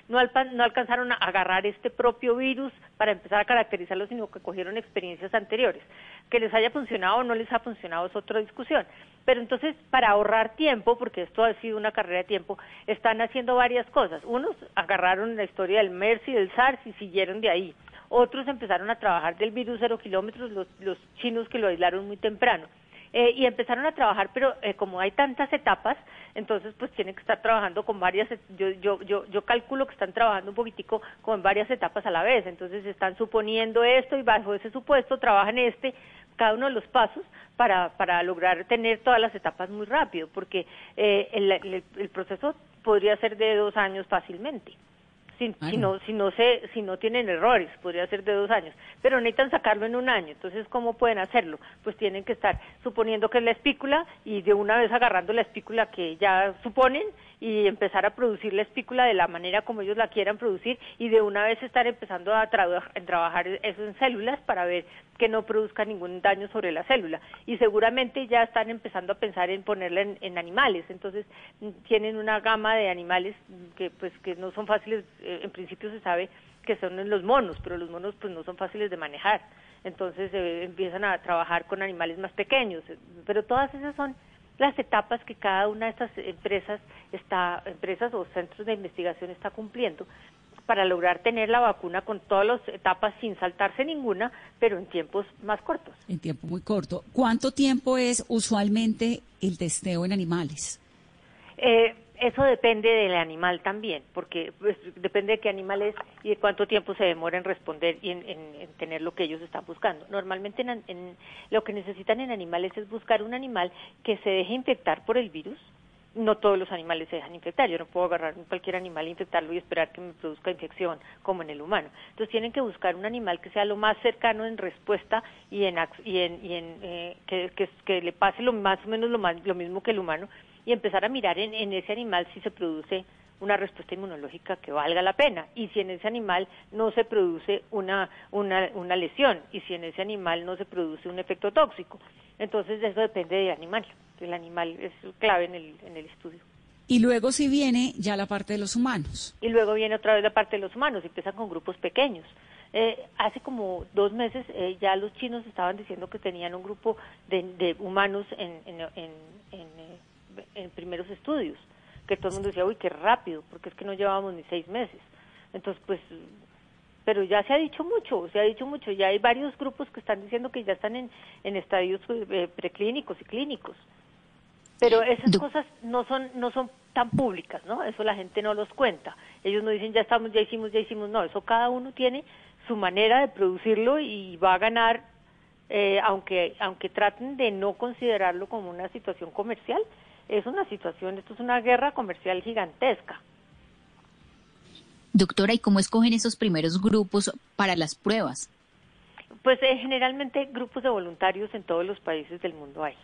no, no alcanzaron a agarrar este propio virus para empezar a caracterizarlo, sino que cogieron experiencias anteriores. Que les haya funcionado o no les ha funcionado es otra discusión. Pero entonces, para ahorrar tiempo, porque esto ha sido una carrera de tiempo, están haciendo varias cosas. Unos agarraron la historia del MERS y del SARS y siguieron de ahí. Otros empezaron a trabajar del virus cero kilómetros, los, los chinos que lo aislaron muy temprano. Eh, y empezaron a trabajar, pero eh, como hay tantas etapas, entonces pues tienen que estar trabajando con varias, yo, yo, yo, yo calculo que están trabajando un poquitico con varias etapas a la vez, entonces están suponiendo esto y bajo ese supuesto trabajan este, cada uno de los pasos para, para lograr tener todas las etapas muy rápido, porque eh, el, el- el proceso podría ser de dos años fácilmente. Si, si no si no se si no tienen errores podría ser de dos años. Pero necesitan sacarlo en un año. Entonces cómo pueden hacerlo pues tienen que estar suponiendo que es la espícula y de una vez agarrando la espícula que ya suponen y empezar a producir la espícula de la manera como ellos la quieran producir y de una vez estar empezando a, traba- a trabajar eso en células para ver que no produzca ningún daño sobre la célula. Y seguramente ya están empezando a pensar en ponerla en, animales. Entonces mm, tienen una gama de animales que pues que no son fáciles eh, en principio se sabe que son los monos pero los monos pues no son fáciles de manejar. Entonces eh, empiezan a trabajar con animales más pequeños. Pero todas esas son las etapas que cada una de estas empresas está empresas o centros de investigación está cumpliendo para lograr tener la vacuna con todas las etapas sin saltarse ninguna, pero en tiempos más cortos. En tiempo muy corto. ¿Cuánto tiempo es usualmente el testeo en animales? Eh, eso depende del animal también, porque pues, depende de qué animal es y de cuánto tiempo se demora en responder y en, en- en tener lo que ellos están buscando. Normalmente en, en- lo que necesitan en animales es buscar un animal que se deje infectar por el virus. No todos los animales se dejan infectar. Yo no puedo agarrar cualquier animal e infectarlo y esperar que me produzca infección, como en el humano. Entonces tienen que buscar un animal que sea lo más cercano en respuesta y en, y en, y en, eh, que, que- que le pase lo más o menos lo, más- lo mismo que el humano y empezar a mirar en, en ese animal si se produce una respuesta inmunológica que valga la pena y si en ese animal no se produce una, una, una lesión y si en ese animal no se produce un efecto tóxico. Entonces eso depende del animal. El animal es clave en el, en el estudio. Y luego si viene ya la parte de los humanos. Y luego viene otra vez la parte de los humanos, empiezan con grupos pequeños. Eh, hace como dos meses eh, ya los chinos estaban diciendo que tenían un grupo de, de humanos en, en, en, en, en primeros estudios, que todo el mundo decía, uy, qué rápido, porque es que no llevábamos ni seis meses. Entonces, pues, pero ya se ha dicho mucho, se ha dicho mucho, ya hay varios grupos que están diciendo que ya están en, en estadios eh, preclínicos y clínicos. Pero esas Du- cosas no son no son tan públicas, ¿no? Eso la gente no los cuenta. Ellos no dicen ya estamos, ya hicimos, ya hicimos. No, eso cada uno tiene su manera de producirlo y va a ganar, eh, aunque aunque traten de no considerarlo como una situación comercial. Es una situación, esto es una guerra comercial gigantesca. Doctora, ¿y cómo escogen esos primeros grupos para las pruebas? Pues eh, generalmente grupos de voluntarios en todos los países del mundo hay.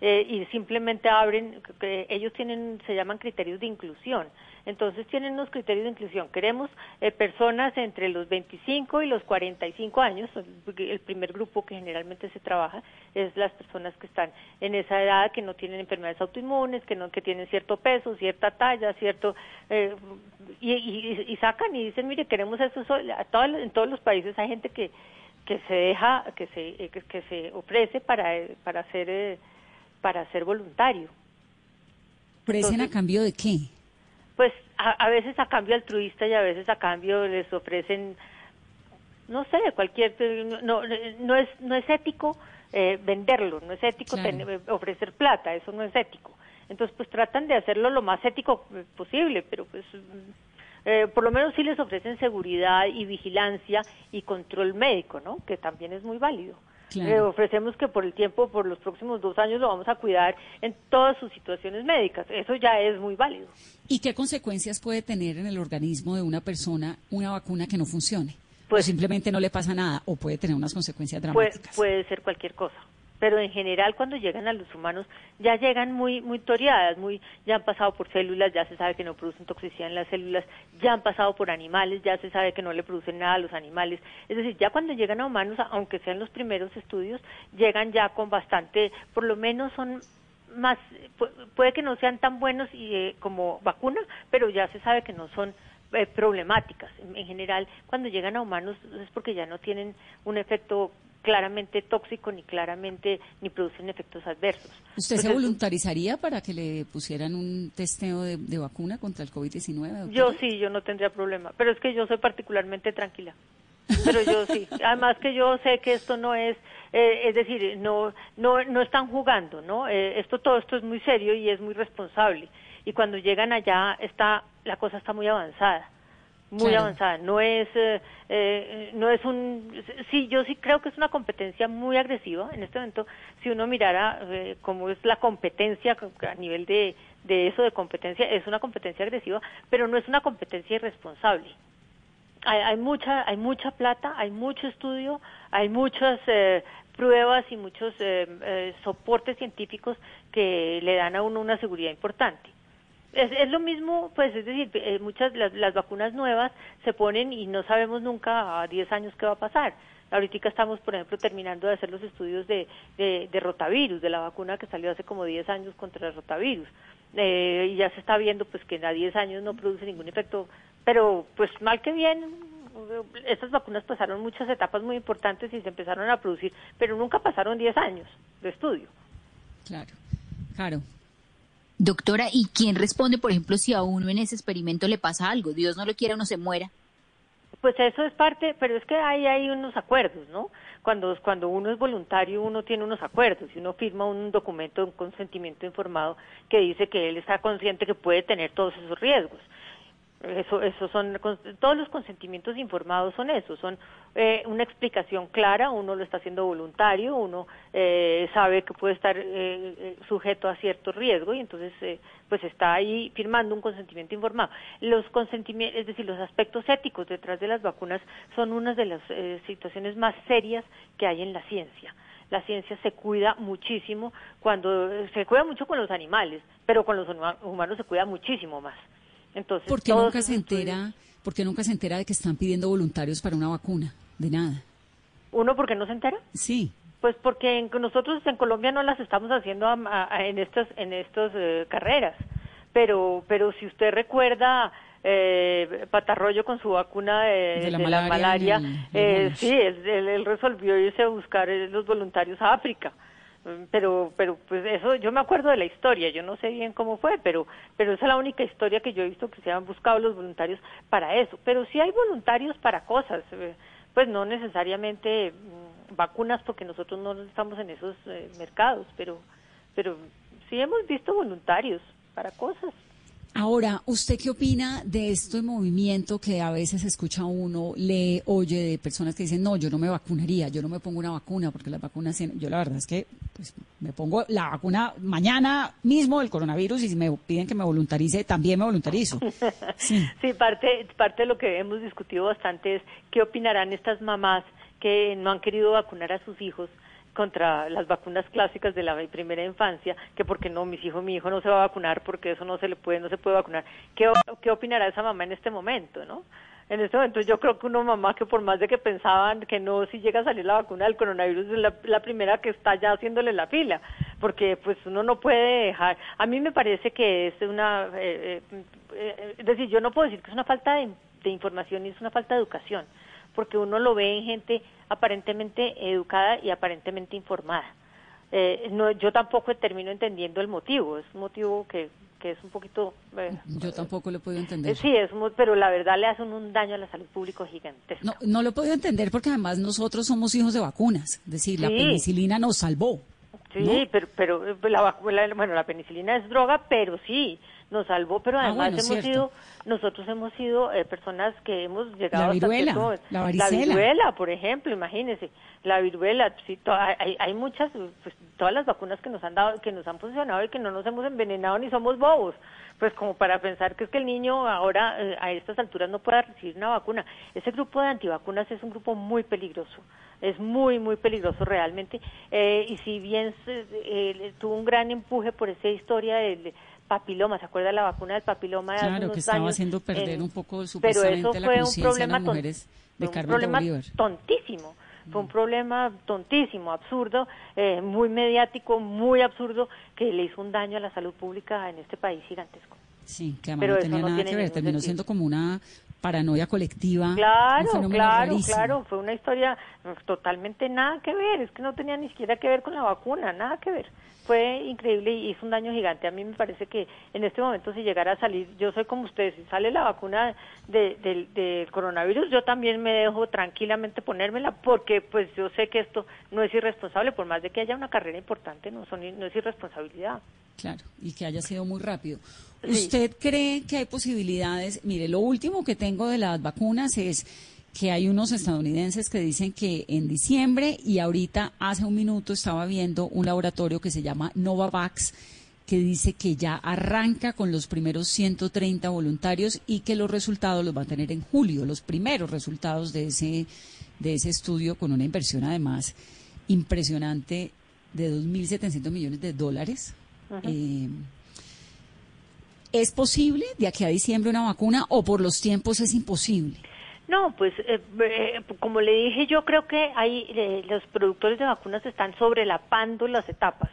Eh, y simplemente abren, que ellos tienen, se llaman criterios de inclusión. Entonces tienen unos criterios de inclusión. Queremos eh, personas entre los 25 y los 45 años. El primer grupo que generalmente se trabaja es las personas que están en esa edad, que no tienen enfermedades autoinmunes, que no que tienen cierto peso, cierta talla, cierto eh, y, y- y sacan y dicen, mire, queremos eso. so- a todos- en todos los países hay gente que que se deja, que se eh, que, que se ofrece para eh, para ser para ser voluntario. ¿Ofrecen a cambio de qué? Pues a, a veces a cambio altruista y a veces a cambio les ofrecen no sé, cualquier no no es no es ético eh, venderlo, no es ético Claro. tener- ofrecer plata, eso no es ético. Entonces, pues tratan de hacerlo lo más ético eh, posible, pero pues mm, eh, por lo menos sí les ofrecen seguridad y vigilancia y control médico, ¿no? Que también es muy válido. Claro. Le ofrecemos que por el tiempo, por los próximos dos años, lo vamos a cuidar en todas sus situaciones médicas. Eso ya es muy válido. ¿Y qué consecuencias puede tener en el organismo de una persona una vacuna que no funcione? Pues- o simplemente no le pasa nada, o puede tener unas consecuencias Puede, dramáticas. puede ser cualquier cosa. Pero en general cuando llegan a los humanos ya llegan muy muy toreadas, muy ya han pasado por células, ya se sabe que no producen toxicidad en las células, ya han pasado por animales, ya se sabe que no le producen nada a los animales. Es decir, ya cuando llegan a humanos, aunque sean los primeros estudios, llegan ya con bastante, por lo menos son más pu- puede que no sean tan buenos y, eh, como vacuna, pero ya se sabe que no son eh, problemáticas. En general, cuando llegan a humanos es porque ya no tienen un efecto claramente tóxico ni claramente ni producen efectos adversos. ¿Usted se voluntarizaría para que le pusieran un testeo de, de vacuna contra el COVID-19? doctora? Yo sí, yo no tendría problema, pero es que yo soy particularmente tranquila. Pero yo sí, además que yo sé que esto no es, eh, es decir, no, no, no están jugando, ¿no? Eh, esto todo esto es muy serio y es muy responsable. Y cuando llegan allá está, la cosa está muy avanzada, muy Claro. avanzada. No es, eh, eh, no es un, sí, yo sí creo que es una competencia muy agresiva en este momento. Si uno mirara eh, cómo es la competencia a nivel de, de eso de competencia, es una competencia agresiva, pero no es una competencia irresponsable hay, hay mucha hay mucha plata hay mucho estudio hay muchas eh, pruebas y muchos eh, eh, soportes científicos que le dan a uno una seguridad importante es, es lo mismo, pues es decir, eh, muchas las, las vacunas nuevas se ponen y no sabemos nunca a 10 años qué va a pasar. Ahorita estamos, por ejemplo, terminando de hacer los estudios de, de, rotavirus, de la vacuna que salió hace como 10 años contra el rotavirus. Eh, y ya se está viendo pues que a 10 años no produce ningún efecto, pero pues mal que bien, estas vacunas pasaron muchas etapas muy importantes y se empezaron a producir, pero nunca pasaron 10 años de estudio. Claro, claro. Doctora, ¿y quién responde, por ejemplo, si a uno en ese experimento le pasa algo? Dios no lo quiera, uno se muera. Pues eso es parte, pero es que hay, hay unos acuerdos, ¿no? Cuando, cuando uno es voluntario, uno tiene unos acuerdos y uno firma un documento, un consentimiento informado que dice que él está consciente que puede tener todos esos riesgos. Eso, eso son todos los consentimientos informados son eso, son eh, una explicación clara. Uno lo está haciendo voluntario, uno eh, sabe que puede estar eh, sujeto a cierto riesgo y entonces eh, pues está ahí firmando un consentimiento informado. Los consentimientos, es decir, los aspectos éticos detrás de las vacunas son una de las eh, situaciones más serias que hay en la ciencia la ciencia se cuida muchísimo cuando se cuida mucho con los animales, pero con los humanos se cuida muchísimo más. Entonces, ¿Por qué nunca se entera, por qué nunca se entera de que están pidiendo voluntarios para una vacuna? De nada. ¿Uno por qué no se entera? Sí. Pues porque en, nosotros en Colombia no las estamos haciendo a, a, en estas en estas eh, carreras, pero pero si usted recuerda eh, Patarroyo con su vacuna de, de la de malaria, la malaria el, eh, sí, él, él, él, resolvió irse a buscar los voluntarios a África. Pero, pero, pues eso, yo me acuerdo de la historia, yo no sé bien cómo fue, pero, pero esa es la única historia que yo he visto que se han buscado los voluntarios para eso. Pero sí hay voluntarios para cosas, pues no necesariamente vacunas, porque nosotros no estamos en esos eh, mercados, pero, pero sí hemos visto voluntarios para cosas. Ahora, ¿usted qué opina de este movimiento que a veces escucha uno, lee, oye de personas que dicen, no, yo no me vacunaría, yo no me pongo una vacuna porque las vacunas, yo la verdad es que pues, me pongo la vacuna mañana mismo del coronavirus y si me piden que me voluntarice, también me voluntarizo. Sí, sí parte, parte de lo que hemos discutido bastante es qué opinarán estas mamás que no han querido vacunar a sus hijos contra las vacunas clásicas de la primera infancia, que porque no, mis hijos, mi hijo no se va a vacunar porque eso no se le puede, no se puede vacunar. ¿Qué, qué opinará esa mamá en este momento, no? En este momento yo creo que una mamá que por más de que pensaban que no, si llega a salir la vacuna del coronavirus es la, la primera que está ya haciéndole la fila, porque pues uno no puede dejar, a mí me parece que es una, eh, eh, es decir, yo no puedo decir que es una falta de, de información y es una falta de educación porque uno lo ve en gente aparentemente educada y aparentemente informada. Eh, no, yo tampoco termino entendiendo el motivo, es un motivo que que es un poquito... eh, Yo tampoco lo he podido entender. eh, sí, es muy- pero la verdad le hacen un daño a la salud pública gigantesco. No, no lo he podido entender porque además nosotros somos hijos de vacunas. Es decir, la Sí. penicilina nos salvó. Sí, ¿no? pero, pero eh, la, la- bueno, la penicilina es droga, pero sí, nos salvó, pero Ah, además bueno, hemos cierto. sido, nosotros hemos sido eh, personas que hemos llegado La hasta viruela, cierto- la varicela. viruela, por ejemplo, imagínense, la viruela, sí, to- hay, hay muchas, pues, todas las vacunas que nos han dado, que nos han funcionado y que no nos hemos envenenado ni somos bobos, pues como para pensar que es que el niño ahora eh, a estas alturas no pueda recibir una vacuna. Ese grupo de antivacunas es un grupo muy peligroso, es muy, muy peligroso realmente, eh, y si bien eh, tuvo un gran empuje por esa historia del papiloma, ¿se acuerda la vacuna del papiloma de hace Claro, unos que estaba años? haciendo perder En- un poco pero supuestamente eso la un de las mujeres de un Carmen problema tontísimo fue un problema tontísimo absurdo eh, muy mediático muy absurdo que le hizo un daño a la salud pública en este país gigantesco Sí, que además Pero no tenía no nada que ver, terminó sentido. siendo como una paranoia colectiva. Claro, claro, rarísimo. claro, fue una historia pues, totalmente nada que ver, es que no tenía ni siquiera que ver con la vacuna, nada que ver. Fue increíble y hizo un daño gigante. A mí me parece que en este momento si llegara a salir, yo soy como ustedes, si sale la vacuna de- del- del coronavirus, yo también me dejo tranquilamente ponérmela porque pues yo sé que esto no es irresponsable, por más de que haya una carrera importante, no, son, no es irresponsabilidad. Claro, y que haya sido muy rápido. Sí. ¿Usted cree que hay posibilidades? Mire, lo último que tengo de las vacunas es que hay unos estadounidenses que dicen que en diciembre y ahorita hace un minuto estaba viendo un laboratorio que se llama Novavax que dice que ya arranca con los primeros 130 voluntarios y que los resultados los va a tener en julio, los primeros resultados de ese de ese estudio con una inversión además impresionante de 2.700 millones de dólares. Eh, ¿Es posible de aquí a diciembre una vacuna o por los tiempos es imposible? No, pues eh, eh, como le dije, yo creo que hay eh, los productores de vacunas están sobrelapando las etapas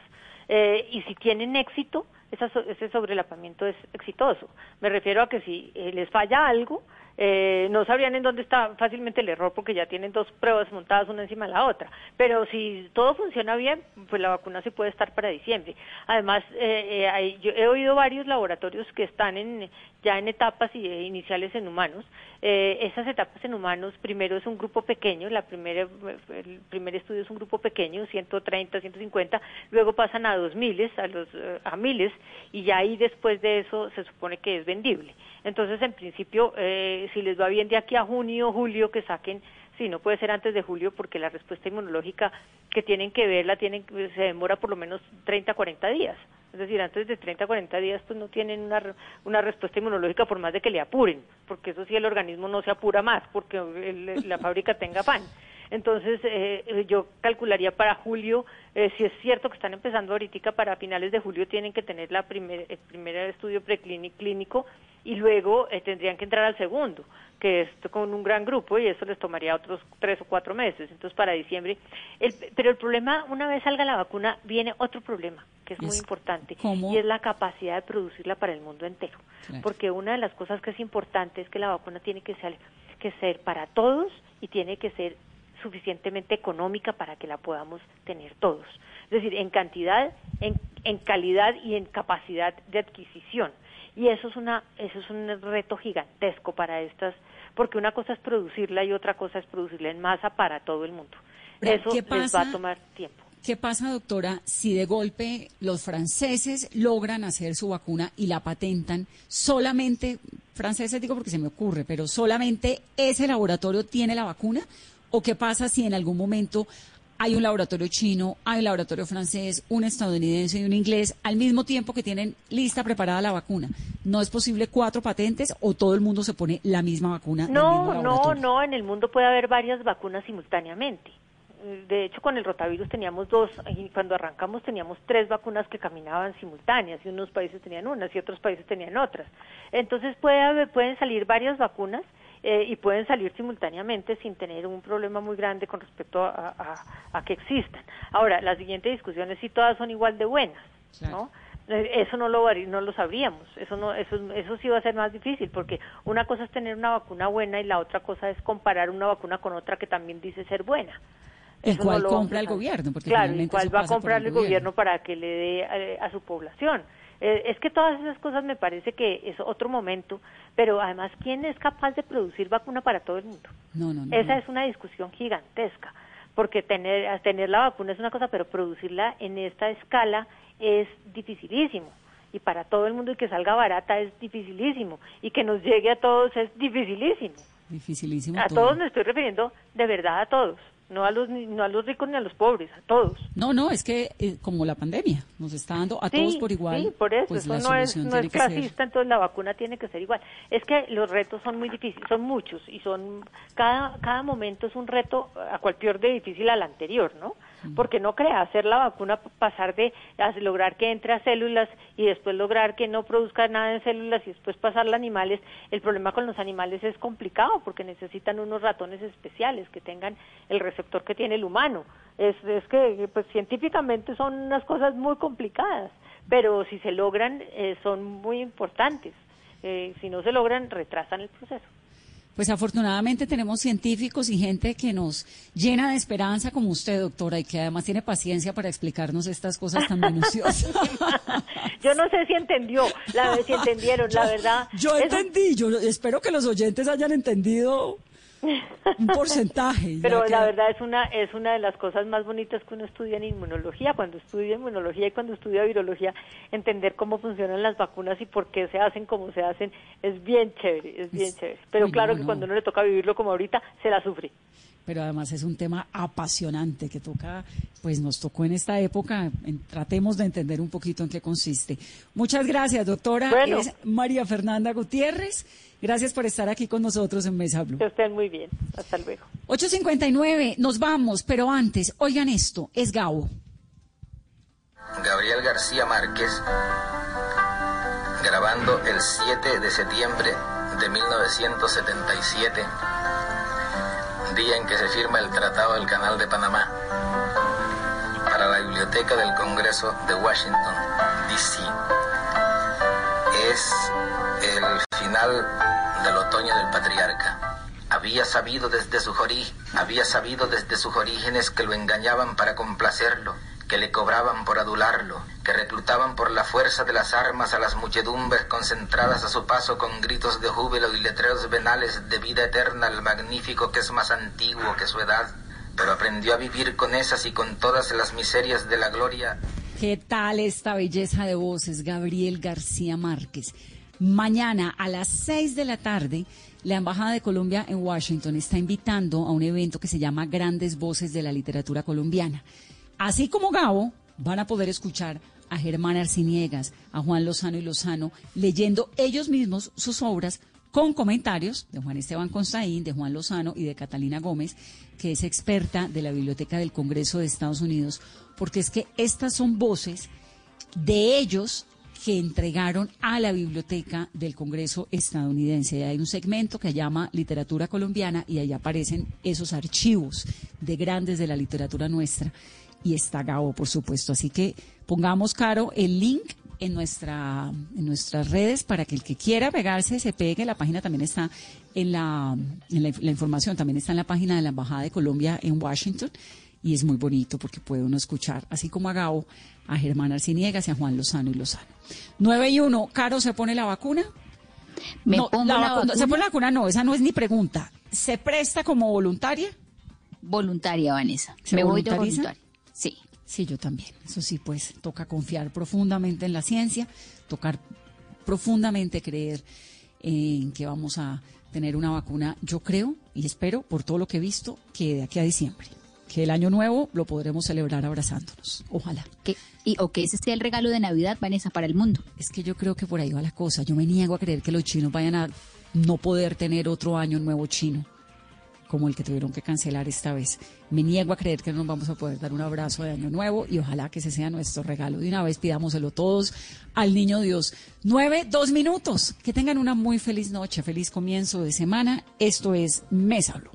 Eh, y si tienen éxito, ese sobrelapamiento es exitoso. Me refiero a que si les falla algo, eh, no sabrían en dónde está fácilmente el error porque ya tienen dos pruebas montadas una encima de la otra. Pero si todo funciona bien, pues la vacuna sí puede estar para diciembre. Además, eh, hay- yo he oído varios laboratorios que están en, ya en etapas eh, iniciales en humanos. Eh, esas etapas en humanos, primero es un grupo pequeño, la primera, el primer estudio es un grupo pequeño, 130, 150, luego pasan a dos miles, a, los, eh, a miles, y ya ahí después de eso se supone que es vendible. Entonces, en principio, eh, si les va bien de aquí a junio, julio, que saquen, sí, no puede ser antes de julio porque la respuesta inmunológica que tienen que verla tienen, se demora por lo menos 30, 40 días. Es decir, antes de 30, 40 días, pues no tienen una, una respuesta inmunológica por más de que le apuren, porque eso sí el organismo no se apura más, porque el- la fábrica tenga afán. Entonces, eh, yo calcularía para julio, eh, si es cierto que están empezando ahorita, para finales de julio tienen que tener la primer, el primer estudio preclínico y luego eh, tendrían que entrar al segundo, que es con un gran grupo y eso les tomaría otros tres o cuatro meses. Entonces, para diciembre. El- pero el problema, una vez salga la vacuna, viene otro problema, que es muy importante, ¿cómo? y es la capacidad de producirla para el mundo entero. Claro. Porque una de las cosas que es importante es que la vacuna tiene que ser, que ser para todos y tiene que ser suficientemente económica para que la podamos tener todos. Es decir, en cantidad, en, en calidad y en capacidad de adquisición. Y eso es una eso es un reto gigantesco para estas, porque una cosa es producirla y otra cosa es producirla en masa para todo el mundo. Eso ¿qué les va a tomar tiempo. ¿Qué pasa, doctora, si de golpe los franceses logran hacer su vacuna y la patentan solamente, franceses digo porque se me ocurre, pero solamente ese laboratorio tiene la vacuna? ¿O qué pasa si en algún momento hay un laboratorio chino, hay un laboratorio francés, un estadounidense y un inglés al mismo tiempo que tienen lista preparada la vacuna? ¿No es posible cuatro patentes o todo el mundo se pone la misma vacuna? del mismo No, no, no, en el mundo puede haber varias vacunas simultáneamente. De hecho, con el rotavirus teníamos dos, y cuando arrancamos teníamos tres vacunas que caminaban simultáneas, y unos países tenían unas y otros países tenían otras. Entonces puede haber, pueden salir varias vacunas eh, y pueden salir simultáneamente sin tener un problema muy grande con respecto a, a- a que existan. Ahora, la siguiente discusión es si todas son igual de buenas, ¿no? Eh, Eso no lo no lo sabríamos, eso no eso eso sí va a ser más difícil porque una cosa es tener una vacuna buena y la otra cosa es comparar una vacuna con otra que también dice ser buena. ¿Y Eso cuál no lo vamos compra el gobierno? Porque claro, cuál eso va a comprar el el gobierno. gobierno para que le dé a su población. Eh, es que todas esas cosas me parece que es otro momento, pero además, ¿quién es capaz de producir vacuna para todo el mundo? No, no, no. Esa no. es una discusión gigantesca, porque tener, tener la vacuna es una cosa, pero producirla en esta escala es dificilísimo. Y para todo el mundo y que salga barata es dificilísimo. Y que nos llegue a todos es dificilísimo. Dificilísimo. A todo. todos me estoy refiriendo de verdad a todos. No a los, no a los ricos ni a los pobres, a todos. No, no, es que eh, como la pandemia nos está dando a todos por igual. Sí, por eso, pues eso no es, no es clasista, entonces la vacuna tiene que ser igual. Es que los retos son muy difíciles, son muchos y son cada cada momento es un reto a cual peor de difícil al anterior, ¿no? Porque no crea hacer la vacuna pasar de lograr que entre a células y después lograr que no produzca nada en células y después pasarla a animales. El problema con los animales es complicado porque necesitan unos ratones especiales que tengan el receptor que tiene el humano. Es, es que pues científicamente son unas cosas muy complicadas, pero si se logran eh, son muy importantes. Eh, si no se logran retrasan el proceso. Pues afortunadamente tenemos científicos y gente que nos llena de esperanza como usted, doctora, y que además tiene paciencia para explicarnos estas cosas tan minuciosas. Yo no sé si entendió, la si entendieron, la verdad. Yo entendí, yo espero que los oyentes hayan entendido un porcentaje. Pero que- la verdad es una es una de las cosas más bonitas que uno estudia en inmunología, cuando estudia inmunología y cuando estudia virología, entender cómo funcionan las vacunas y por qué se hacen como se hacen es bien chévere, es bien Es- chévere. Pero uy, claro no, que no. cuando uno le toca vivirlo como ahorita, se la sufre. pero además es un tema apasionante que toca, pues nos tocó en esta época, en- tratemos de entender un poquito en qué consiste. Muchas gracias, doctora. Bueno. Es María Fernanda Gutiérrez. Gracias por estar aquí con nosotros en Mesa Blue. Que estén muy bien. Hasta luego. 8.59, nos vamos, pero antes, oigan esto, es Gabo. Gabriel García Márquez, grabando el 7 de septiembre de 1977, día en que se firma el Tratado del Canal de Panamá, para la Biblioteca del Congreso de Washington, D.C. Es el final del otoño del patriarca. Había sabido desde sus ori- había sabido desde sus orígenes que lo engañaban para complacerlo, que le cobraban por adularlo, que reclutaban por la fuerza de las armas a las muchedumbres concentradas a su paso con gritos de júbilo y letreros venales de vida eterna al magnífico que es más antiguo que su edad, pero aprendió a vivir con esas y con todas las miserias de la gloria ¿Qué tal esta belleza de voces, Gabriel García Márquez? Mañana a las 6 de la tarde, la Embajada de Colombia en Washington está invitando a un evento que se llama Grandes Voces de la Literatura Colombiana. Así como Gabo, van a poder escuchar a Germán Arciniegas, a Juan Lozano y Lozano, leyendo ellos mismos sus obras con comentarios de Juan Esteban Constaín, de Juan Lozano y de Catalina Gómez, que es experta de la Biblioteca del Congreso de Estados Unidos, porque es que estas son voces de ellos que entregaron a la biblioteca del Congreso estadounidense. Hay un segmento que llama Literatura Colombiana y ahí aparecen esos archivos de grandes de la literatura nuestra. Y está Gabo, por supuesto. Así que pongamos, Caro, el link en, nuestra, en nuestras redes para que el que quiera pegarse se pegue. La página también está en la, en la, la información, también está en la página de la Embajada de Colombia en Washington y es muy bonito porque puede uno escuchar, así como a Gabo, a Germán Arciniegas y a Juan Lozano y Lozano. 9 y 1, Caro, ¿se pone la vacuna? Me no, pongo la la vacu- vacuna. ¿Se pone la vacuna? No, esa no es ni pregunta. ¿Se presta como voluntaria? Voluntaria, Vanessa. ¿Se Me voy de voluntaria. Sí. Sí, yo también. Eso sí, pues toca confiar profundamente en la ciencia, tocar profundamente creer en que vamos a tener una vacuna, yo creo y espero, por todo lo que he visto, que de aquí a diciembre, que el año nuevo lo podremos celebrar abrazándonos. Ojalá. Que, y, o que ese sea el regalo de Navidad, Vanessa, para el mundo. Es que yo creo que por ahí va la cosa. Yo me niego a creer que los chinos vayan a no poder tener otro año nuevo chino como el que tuvieron que cancelar esta vez. Me niego a creer que no nos vamos a poder dar un abrazo de año nuevo y ojalá que ese sea nuestro regalo. De una vez pidámoselo todos al niño Dios. Nueve, dos minutos. Que tengan una muy feliz noche, feliz comienzo de semana. Esto es Mesa Blue.